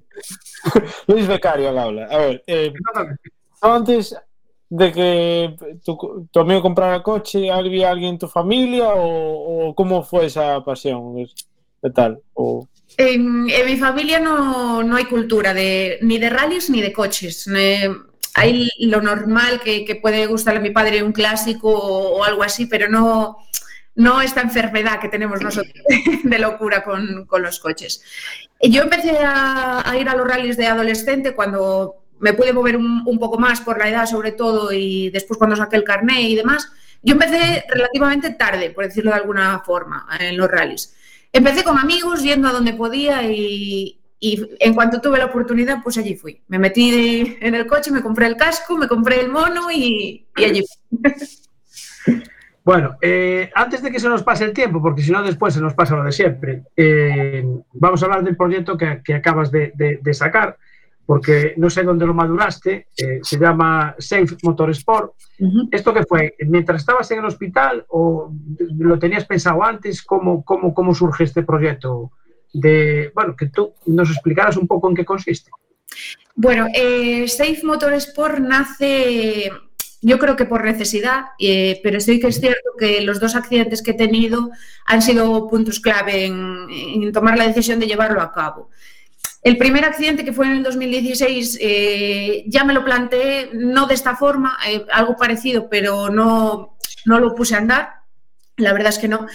Luis Becario al habla. A ver, eh, antes de que tu, tu amigo comprara coche, ¿había alguien en tu familia o, o cómo fue esa pasión? ¿Qué tal? O, En, en mi familia no, no hay cultura de, ni de rallies ni de coches. Eh, hay lo normal que, que puede gustarle a mi padre un clásico o, o algo así, pero no, no esta enfermedad que tenemos nosotros de locura con, con los coches. Yo empecé a, ir a los rallies de adolescente cuando me pude mover un, un poco más por la edad sobre todo y después cuando saqué el carné y demás. Yo empecé relativamente tarde, por decirlo de alguna forma, en los rallies. Empecé con amigos, yendo a donde podía y, y en cuanto tuve la oportunidad, pues allí fui. Me metí en el coche, me compré el casco, me compré el mono y, y allí fui. Bueno, eh, antes de que se nos pase el tiempo, porque si no después se nos pasa lo de siempre, eh, vamos a hablar del proyecto que, que acabas de, de- de sacar, porque no sé dónde lo maduraste, eh, se llama Safe Motorsport. ¿Esto qué fue? ¿Mientras estabas en el hospital o lo tenías pensado antes? ¿Cómo, cómo, cómo surge este proyecto? De, bueno, que tú nos explicaras un poco en qué consiste. Bueno, eh, Safe Motorsport nace, yo creo que por necesidad, eh, pero sí que es cierto que los dos accidentes que he tenido han sido puntos clave en, en tomar la decisión de llevarlo a cabo. El primer accidente que fue en el 2016 eh, ya me lo planteé, no de esta forma, eh, algo parecido, pero no, no lo puse a andar, la verdad es que no.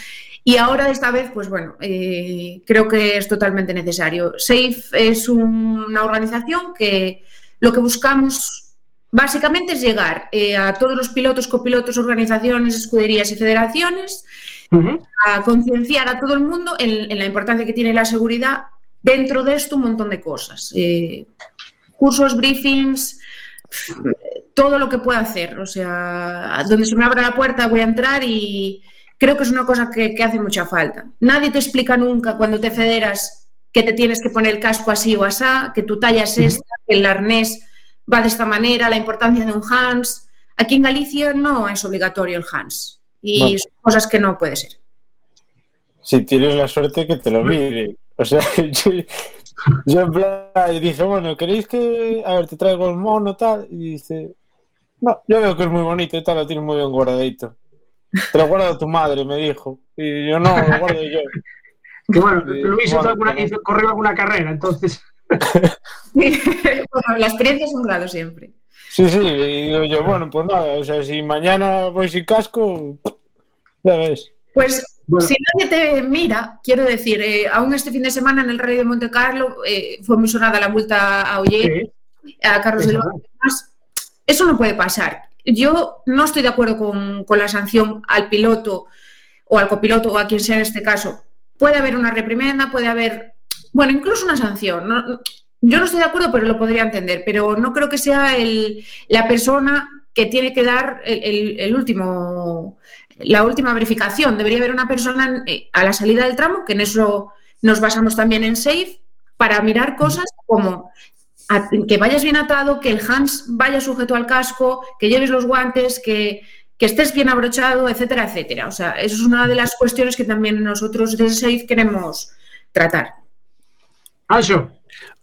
Y ahora esta vez, pues bueno, eh, creo que es totalmente necesario. SAFE es un- una organización que lo que buscamos básicamente es llegar eh, a todos los pilotos, copilotos, organizaciones, escuderías y federaciones a concienciar a todo el mundo en, en la importancia que tiene la seguridad. Dentro de esto, un montón de cosas. Eh, cursos, briefings, todo lo que pueda hacer. O sea, donde se me abra la puerta voy a entrar y creo que es una cosa que, que hace mucha falta. Nadie te explica nunca cuando te federas que te tienes que poner el casco así o asá, que tu talla es esta, que el arnés va de esta manera, la importancia de un Hans. Aquí en Galicia no es obligatorio el Hans. Y son cosas que no puede ser. Si tienes la suerte que te lo mire. O sea, yo, yo en plan, y dice, bueno, ¿queréis que, a ver, te traigo el mono tal? Y dice, no, yo veo que es muy bonito y tal, lo tiene muy bien guardadito. Te lo guarda tu madre, me dijo. Y yo no, lo guardo yo. Que bueno, Luis hizo alguna- hizo- corrió alguna carrera, entonces. bueno, la experiencia es un grado siempre. Sí, sí, y digo yo, bueno, pues nada, o sea, si mañana voy sin casco, ya ves. Pues Bueno. si nadie te mira, quiero decir, eh, aún este fin de semana en el Rey de Monte Carlo eh, fue muy sonada la multa a Oyer, Sí, a Carlos eso, del Valle y demás. Eso no puede pasar. Yo no estoy de acuerdo con, con la sanción al piloto o al copiloto o a quien sea en este caso. Puede haber una reprimenda, puede haber, bueno, incluso una sanción. No- yo no estoy de acuerdo, pero lo podría entender. Pero no creo que sea el- la persona que tiene que dar el, el- el último, la última verificación. Debería haber una persona eh, a la salida del tramo, que en eso nos basamos también en SAFE, para mirar cosas como que vayas bien atado, que el Hans vaya sujeto al casco, que lleves los guantes, que, que estés bien abrochado, etcétera, etcétera. O sea, eso es una de las cuestiones que también nosotros desde SAFE queremos tratar.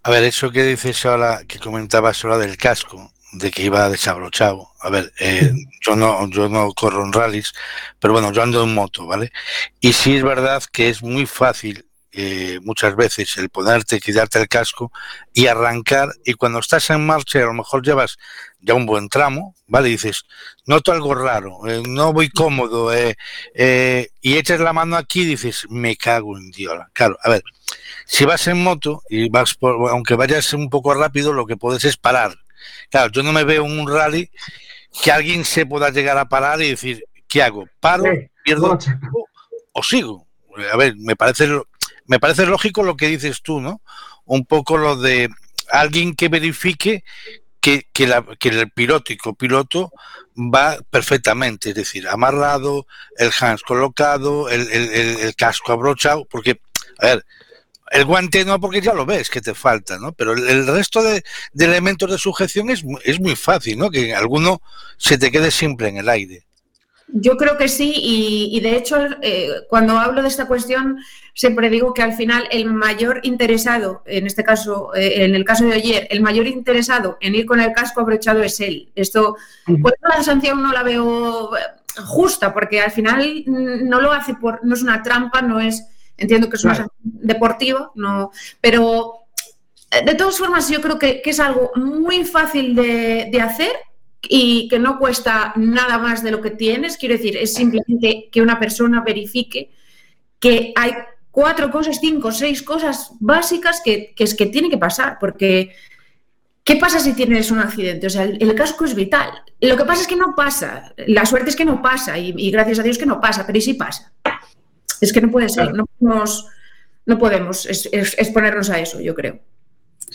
A ver, eso que dices ahora, que comentabas ahora del casco, de que iba desabrochado. A ver, eh, yo no, yo no corro en rallies, pero bueno, yo ando en moto, ¿vale? Y sí es verdad que es muy fácil eh, muchas veces el ponerte, quitarte el casco y arrancar, y cuando estás en marcha, a lo mejor llevas ya un buen tramo, ¿vale? Y dices, noto algo raro, eh, no voy cómodo, eh, eh, y echas la mano aquí y dices, me cago en Dios. Claro, a ver, si vas en moto y vas por, aunque vayas un poco rápido, lo que puedes es parar. Claro, yo no me veo en un rally que alguien se pueda llegar a parar y decir, ¿qué hago? ¿Paro? ¿Pierdo? O sigo. A ver, me parece, lo- me parece lógico lo que dices tú, ¿no? Un poco lo de alguien que verifique que, que, la- que el piloto va perfectamente, es decir, amarrado, el hands colocado, el, el- casco abrochado, porque, a ver, el guante no, porque ya lo ves que te falta, ¿no? Pero el, resto de, elementos de sujeción es, es muy fácil, ¿no? Que alguno se te quede siempre en el aire. Yo creo que sí, y, y de hecho, eh, cuando hablo de esta cuestión, siempre digo que al final el mayor interesado, en este caso, eh, en el caso de ayer, el mayor interesado en ir con el casco abrochado es él. Esto, por eso la sanción no la veo eh, justa, porque al final mm, no lo hace por, no es una trampa, no es, entiendo que es una Claro. sanción deportiva, no, pero eh, de todas formas yo creo que, que es algo muy fácil de, de hacer y que no cuesta nada más de lo que tienes. Quiero decir, es simplemente que una persona verifique que hay cuatro cosas, cinco, seis cosas básicas que, que es que tiene que pasar, porque ¿qué pasa si tienes un accidente? O sea, el, el casco es vital. Lo que pasa es que no pasa. La suerte es que no pasa y, y gracias a Dios que no pasa, pero ¿y sí pasa? Es que no puede ser, no podemos, no podemos exponernos a eso, yo creo.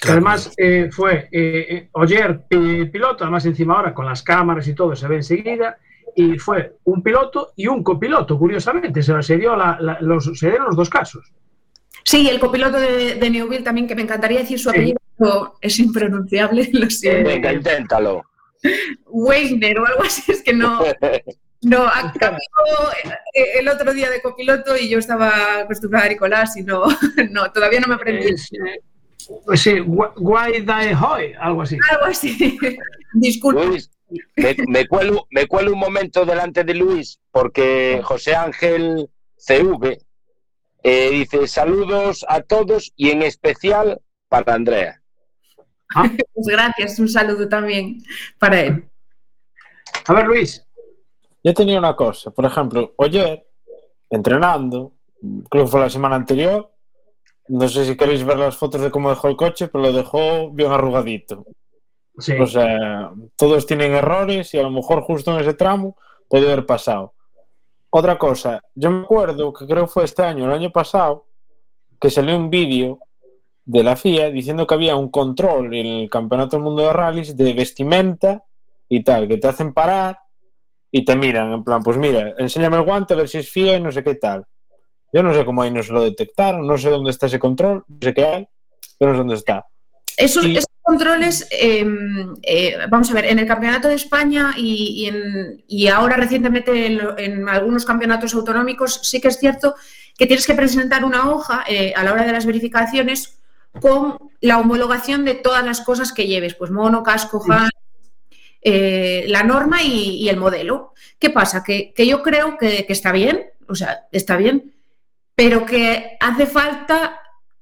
Además, eh, fue eh, eh, Oyer eh, piloto, además encima ahora con las cámaras y todo se ve enseguida, y fue un piloto y un copiloto, curiosamente, se, se, dio la- la- los, se dieron los dos casos. Sí, el copiloto de, de Newville también, que me encantaría decir su Sí. apellido, pero es impronunciable, lo siento. Venga, inténtalo. Weisner o algo así, es que no. No, eh, el otro día de copiloto y yo estaba acostumbrada a Nicolás y no, no todavía no me aprendí Es, eh, pues sí, Gua- Guay Dae Hoy, algo así. algo así. Disculpe. Luis, me, me cuelo, me cuelo un momento delante de Luis porque José Ángel CV eh, dice saludos a todos y en especial para Andrea. Pues gracias, un saludo también para él. A ver, Luis. Yo tenía una cosa, por ejemplo, ayer, entrenando, creo que fue la semana anterior, no sé si queréis ver las fotos de cómo dejó el coche, pero lo dejó bien arrugadito. Sí. O sea, todos tienen errores y a lo mejor justo en ese tramo puede haber pasado. Otra cosa, yo me acuerdo que creo que fue este año, el año pasado, que salió un vídeo de la FIA diciendo que había un control en el Campeonato del Mundo de Rallys de vestimenta y tal, que te hacen parar y te miran, en plan, pues mira, enséñame el guante a ver si es FIA y no sé qué tal. Yo no sé cómo ahí no se lo detectaron, no sé dónde está ese control, no sé qué hay, pero no sé dónde está. Esos, controles, eh, eh, vamos a ver, en el Campeonato de España y, y en- y ahora recientemente en, algunos campeonatos autonómicos, sí que es cierto que tienes que presentar una hoja eh, a la hora de las verificaciones con la homologación de todas las cosas que lleves, pues mono, casco, hand, eh, la norma y, y el modelo. ¿Qué pasa? Que, que yo creo que, que está bien, o sea, está bien, pero que hace falta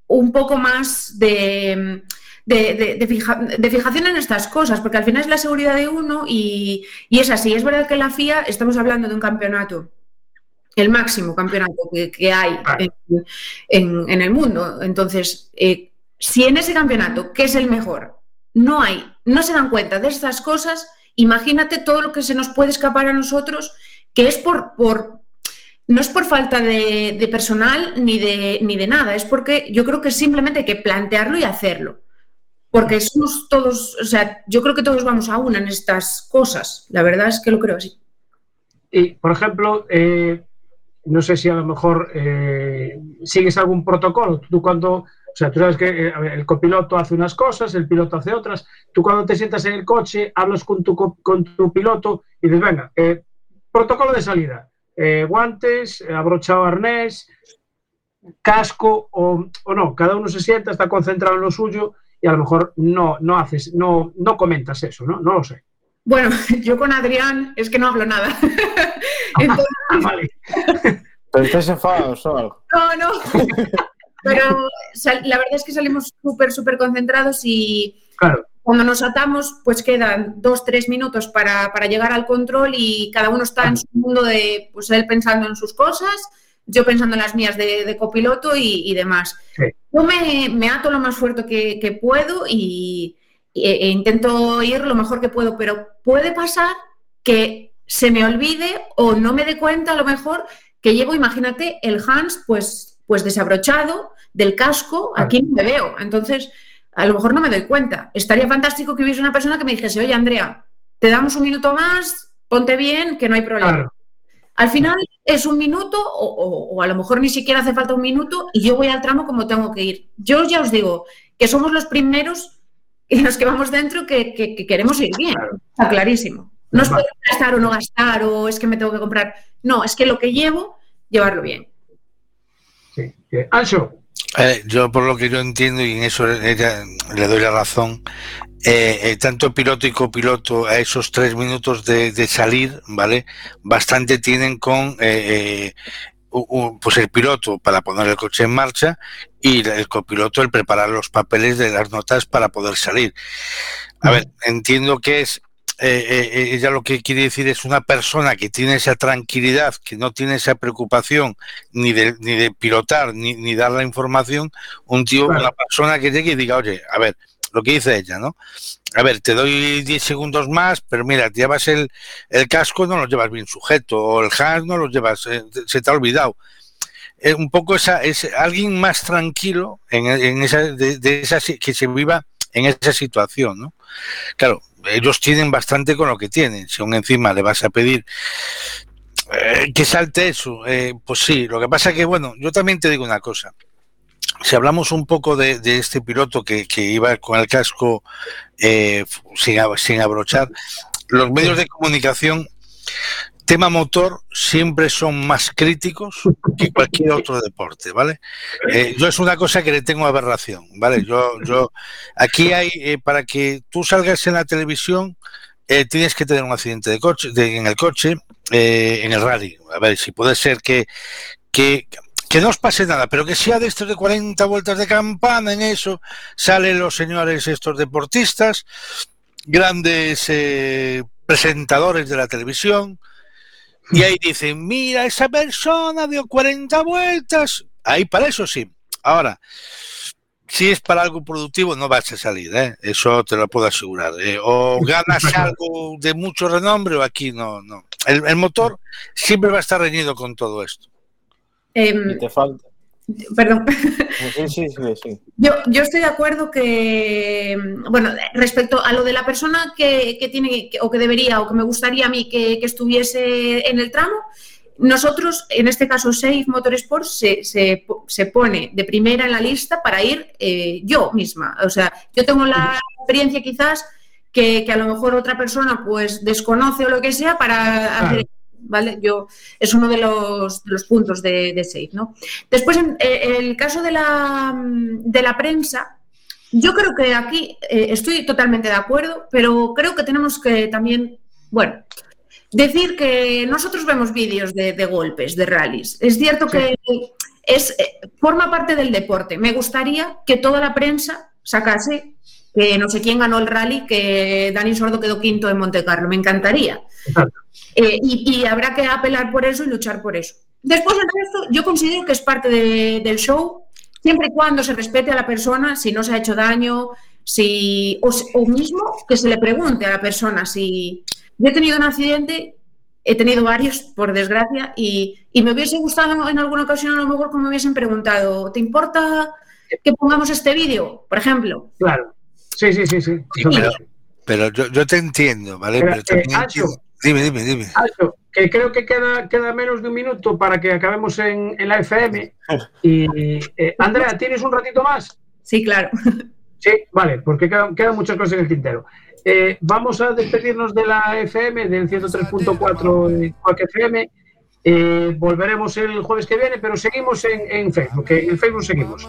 un poco más de, de, de- de fija- de fijación en estas cosas, porque al final es la seguridad de uno y, y es así. Es verdad que la FIA, estamos hablando de un campeonato, el máximo campeonato que, que hay en, en- en el mundo. Entonces, eh, si en ese campeonato, que es el mejor, no hay, no se dan cuenta de estas cosas, imagínate todo lo que se nos puede escapar a nosotros, que es por, por no es por falta de, de personal ni de, ni de nada, es porque yo creo que simplemente hay que plantearlo y hacerlo. Porque somos todos, o sea, yo creo que todos vamos a una en estas cosas. La verdad es que lo creo así. Y, por ejemplo, eh, no sé si a lo mejor eh, sigues algún protocolo. Tú cuando, o sea, tú sabes que eh, el copiloto hace unas cosas, el piloto hace otras. Tú cuando te sientas en el coche, hablas con tu, co- con tu piloto y dices, venga, eh, protocolo de salida. Eh, guantes, abrochado arnés, casco o, o no. Cada uno se sienta, está concentrado en lo suyo y a lo mejor no, no haces, no, no comentas eso, ¿no? No lo sé. Bueno, yo con Adrián es que no hablo nada. Entonces, Ah, vale. Pero estáis enfadados o algo. no, no. Pero sal- la verdad es que salimos súper, súper concentrados y Claro. cuando nos atamos, pues quedan dos, tres minutos para, para llegar al control y cada uno está en su mundo de, pues él pensando en sus cosas, yo pensando en las mías de, de copiloto y, y demás. Sí. Yo me, me ato lo más fuerte que, que puedo y, e- e intento ir lo mejor que puedo, pero puede pasar que se me olvide o no me dé cuenta a lo mejor que llevo, imagínate, el Hans pues, pues desabrochado del casco, aquí no me veo. Entonces, a lo mejor no me doy cuenta. Estaría fantástico que hubiese una persona que me dijese, oye, Andrea, te damos un minuto más, ponte bien, que no hay problema. Claro. Al final es un minuto o, o- o a lo mejor ni siquiera hace falta un minuto y yo voy al tramo como tengo que ir. Yo ya os digo que somos los primeros en los que vamos dentro que, que- que queremos ir bien. Está clarísimo. No es poder gastar o no gastar o es que me tengo que comprar. No, es que lo que llevo, llevarlo bien. Sí. Ancho, Eh, yo por lo que yo entiendo y en eso ella- le doy la razón, eh, eh, tanto piloto y copiloto a esos tres minutos de, de salir, ¿vale? Bastante tienen con eh, eh, u- u- pues el piloto para poner el coche en marcha y el copiloto el preparar los papeles de las notas para poder salir. A ver, entiendo que es eh, eh, ella lo que quiere decir es una persona que tiene esa tranquilidad, que no tiene esa preocupación ni de, ni de pilotar ni, ni dar la información, un tío, Claro. una persona que llegue y diga, oye, a ver, lo que dice ella, ¿no? A ver, te doy 10 segundos más, pero mira, te llevas el, el casco, no lo llevas bien sujeto, o el hand no lo llevas, eh, se te ha olvidado. Eh, un poco esa, es alguien más tranquilo en, esa, de, de esa, que se viva en esa situación, ¿no? Claro, ellos tienen bastante con lo que tienen. Si aún encima le vas a pedir eh, que salte eso, eh, pues sí. Lo que pasa es que, bueno, yo también te digo una cosa. Si hablamos un poco de, de este piloto que, que iba con el casco eh, sin, sin abrochar, los medios de comunicación, tema motor, siempre son más críticos que cualquier otro deporte, ¿vale? Eh, yo es una cosa que le tengo aberración, ¿vale? Yo, yo, aquí hay, eh, para que tú salgas en la televisión, eh, tienes que tener un accidente de coche, de- en el coche, eh, en el rally. A ver, si puede ser que, que, que no os pase nada, pero que sea de estos de 40 vueltas de campana, en eso salen los señores estos deportistas, grandes eh, presentadores de la televisión, y ahí dicen, mira, esa persona dio 40 vueltas, ahí para eso sí. Ahora, si es para algo productivo, no vas a salir, ¿eh? eso te lo puedo asegurar. ¿eh? O ganas algo de mucho renombre o aquí no, no. El, el motor siempre va a estar reñido con todo esto. Y te falta. perdón. Sí, sí, sí, sí. Yo, yo estoy de acuerdo que, bueno, respecto a lo de la persona que, que tiene que- o que debería o que me gustaría a mí que, que estuviese en el tramo, nosotros, en este caso Safe Motorsport, se, se, se pone de primera en la lista para ir eh, yo misma. O sea, yo tengo la experiencia quizás que, que a lo mejor otra persona pues desconoce o lo que sea para hacer... ¿Vale? Yo, es uno de los, de los puntos de, de Safe, ¿no? Después, en eh, el caso de la, de la prensa, yo creo que aquí eh, estoy totalmente de acuerdo, pero creo que tenemos que también, bueno, decir que nosotros vemos vídeos de, de golpes, de rallies. Es cierto que es, eh, forma parte del deporte. Me gustaría que toda la prensa sacase que no sé quién ganó el rally, que Dani Sordo quedó quinto en Monte Carlo. Me encantaría. Eh, y, y habrá que apelar por eso y luchar por eso. Después, el resto, yo considero que es parte de- del show, siempre y cuando se respete a la persona, si no se ha hecho daño, si, o, mismo que se le pregunte a la persona si. Yo he tenido un accidente, he tenido varios, por desgracia, y, y me hubiese gustado en alguna ocasión, a lo mejor, que me hubiesen preguntado: ¿te importa que pongamos este vídeo? Por ejemplo. Claro. Sí, sí, sí, sí. Pero, pero yo, yo te entiendo, ¿vale? Pero, Pero también eh, Ancho. entiendo- Dime, dime, dime. Alto, que creo que queda, queda menos de un minuto para que acabemos en, en la FM. Y, eh, Andrea, ¿tienes un ratito más? Sí, claro. Sí, vale, porque quedan, quedan muchas cosas en el tintero. Eh, vamos a despedirnos de la FM, del 103.4 de Quack FM. Eh, volveremos el jueves que viene, pero seguimos en, en Facebook. En Facebook seguimos.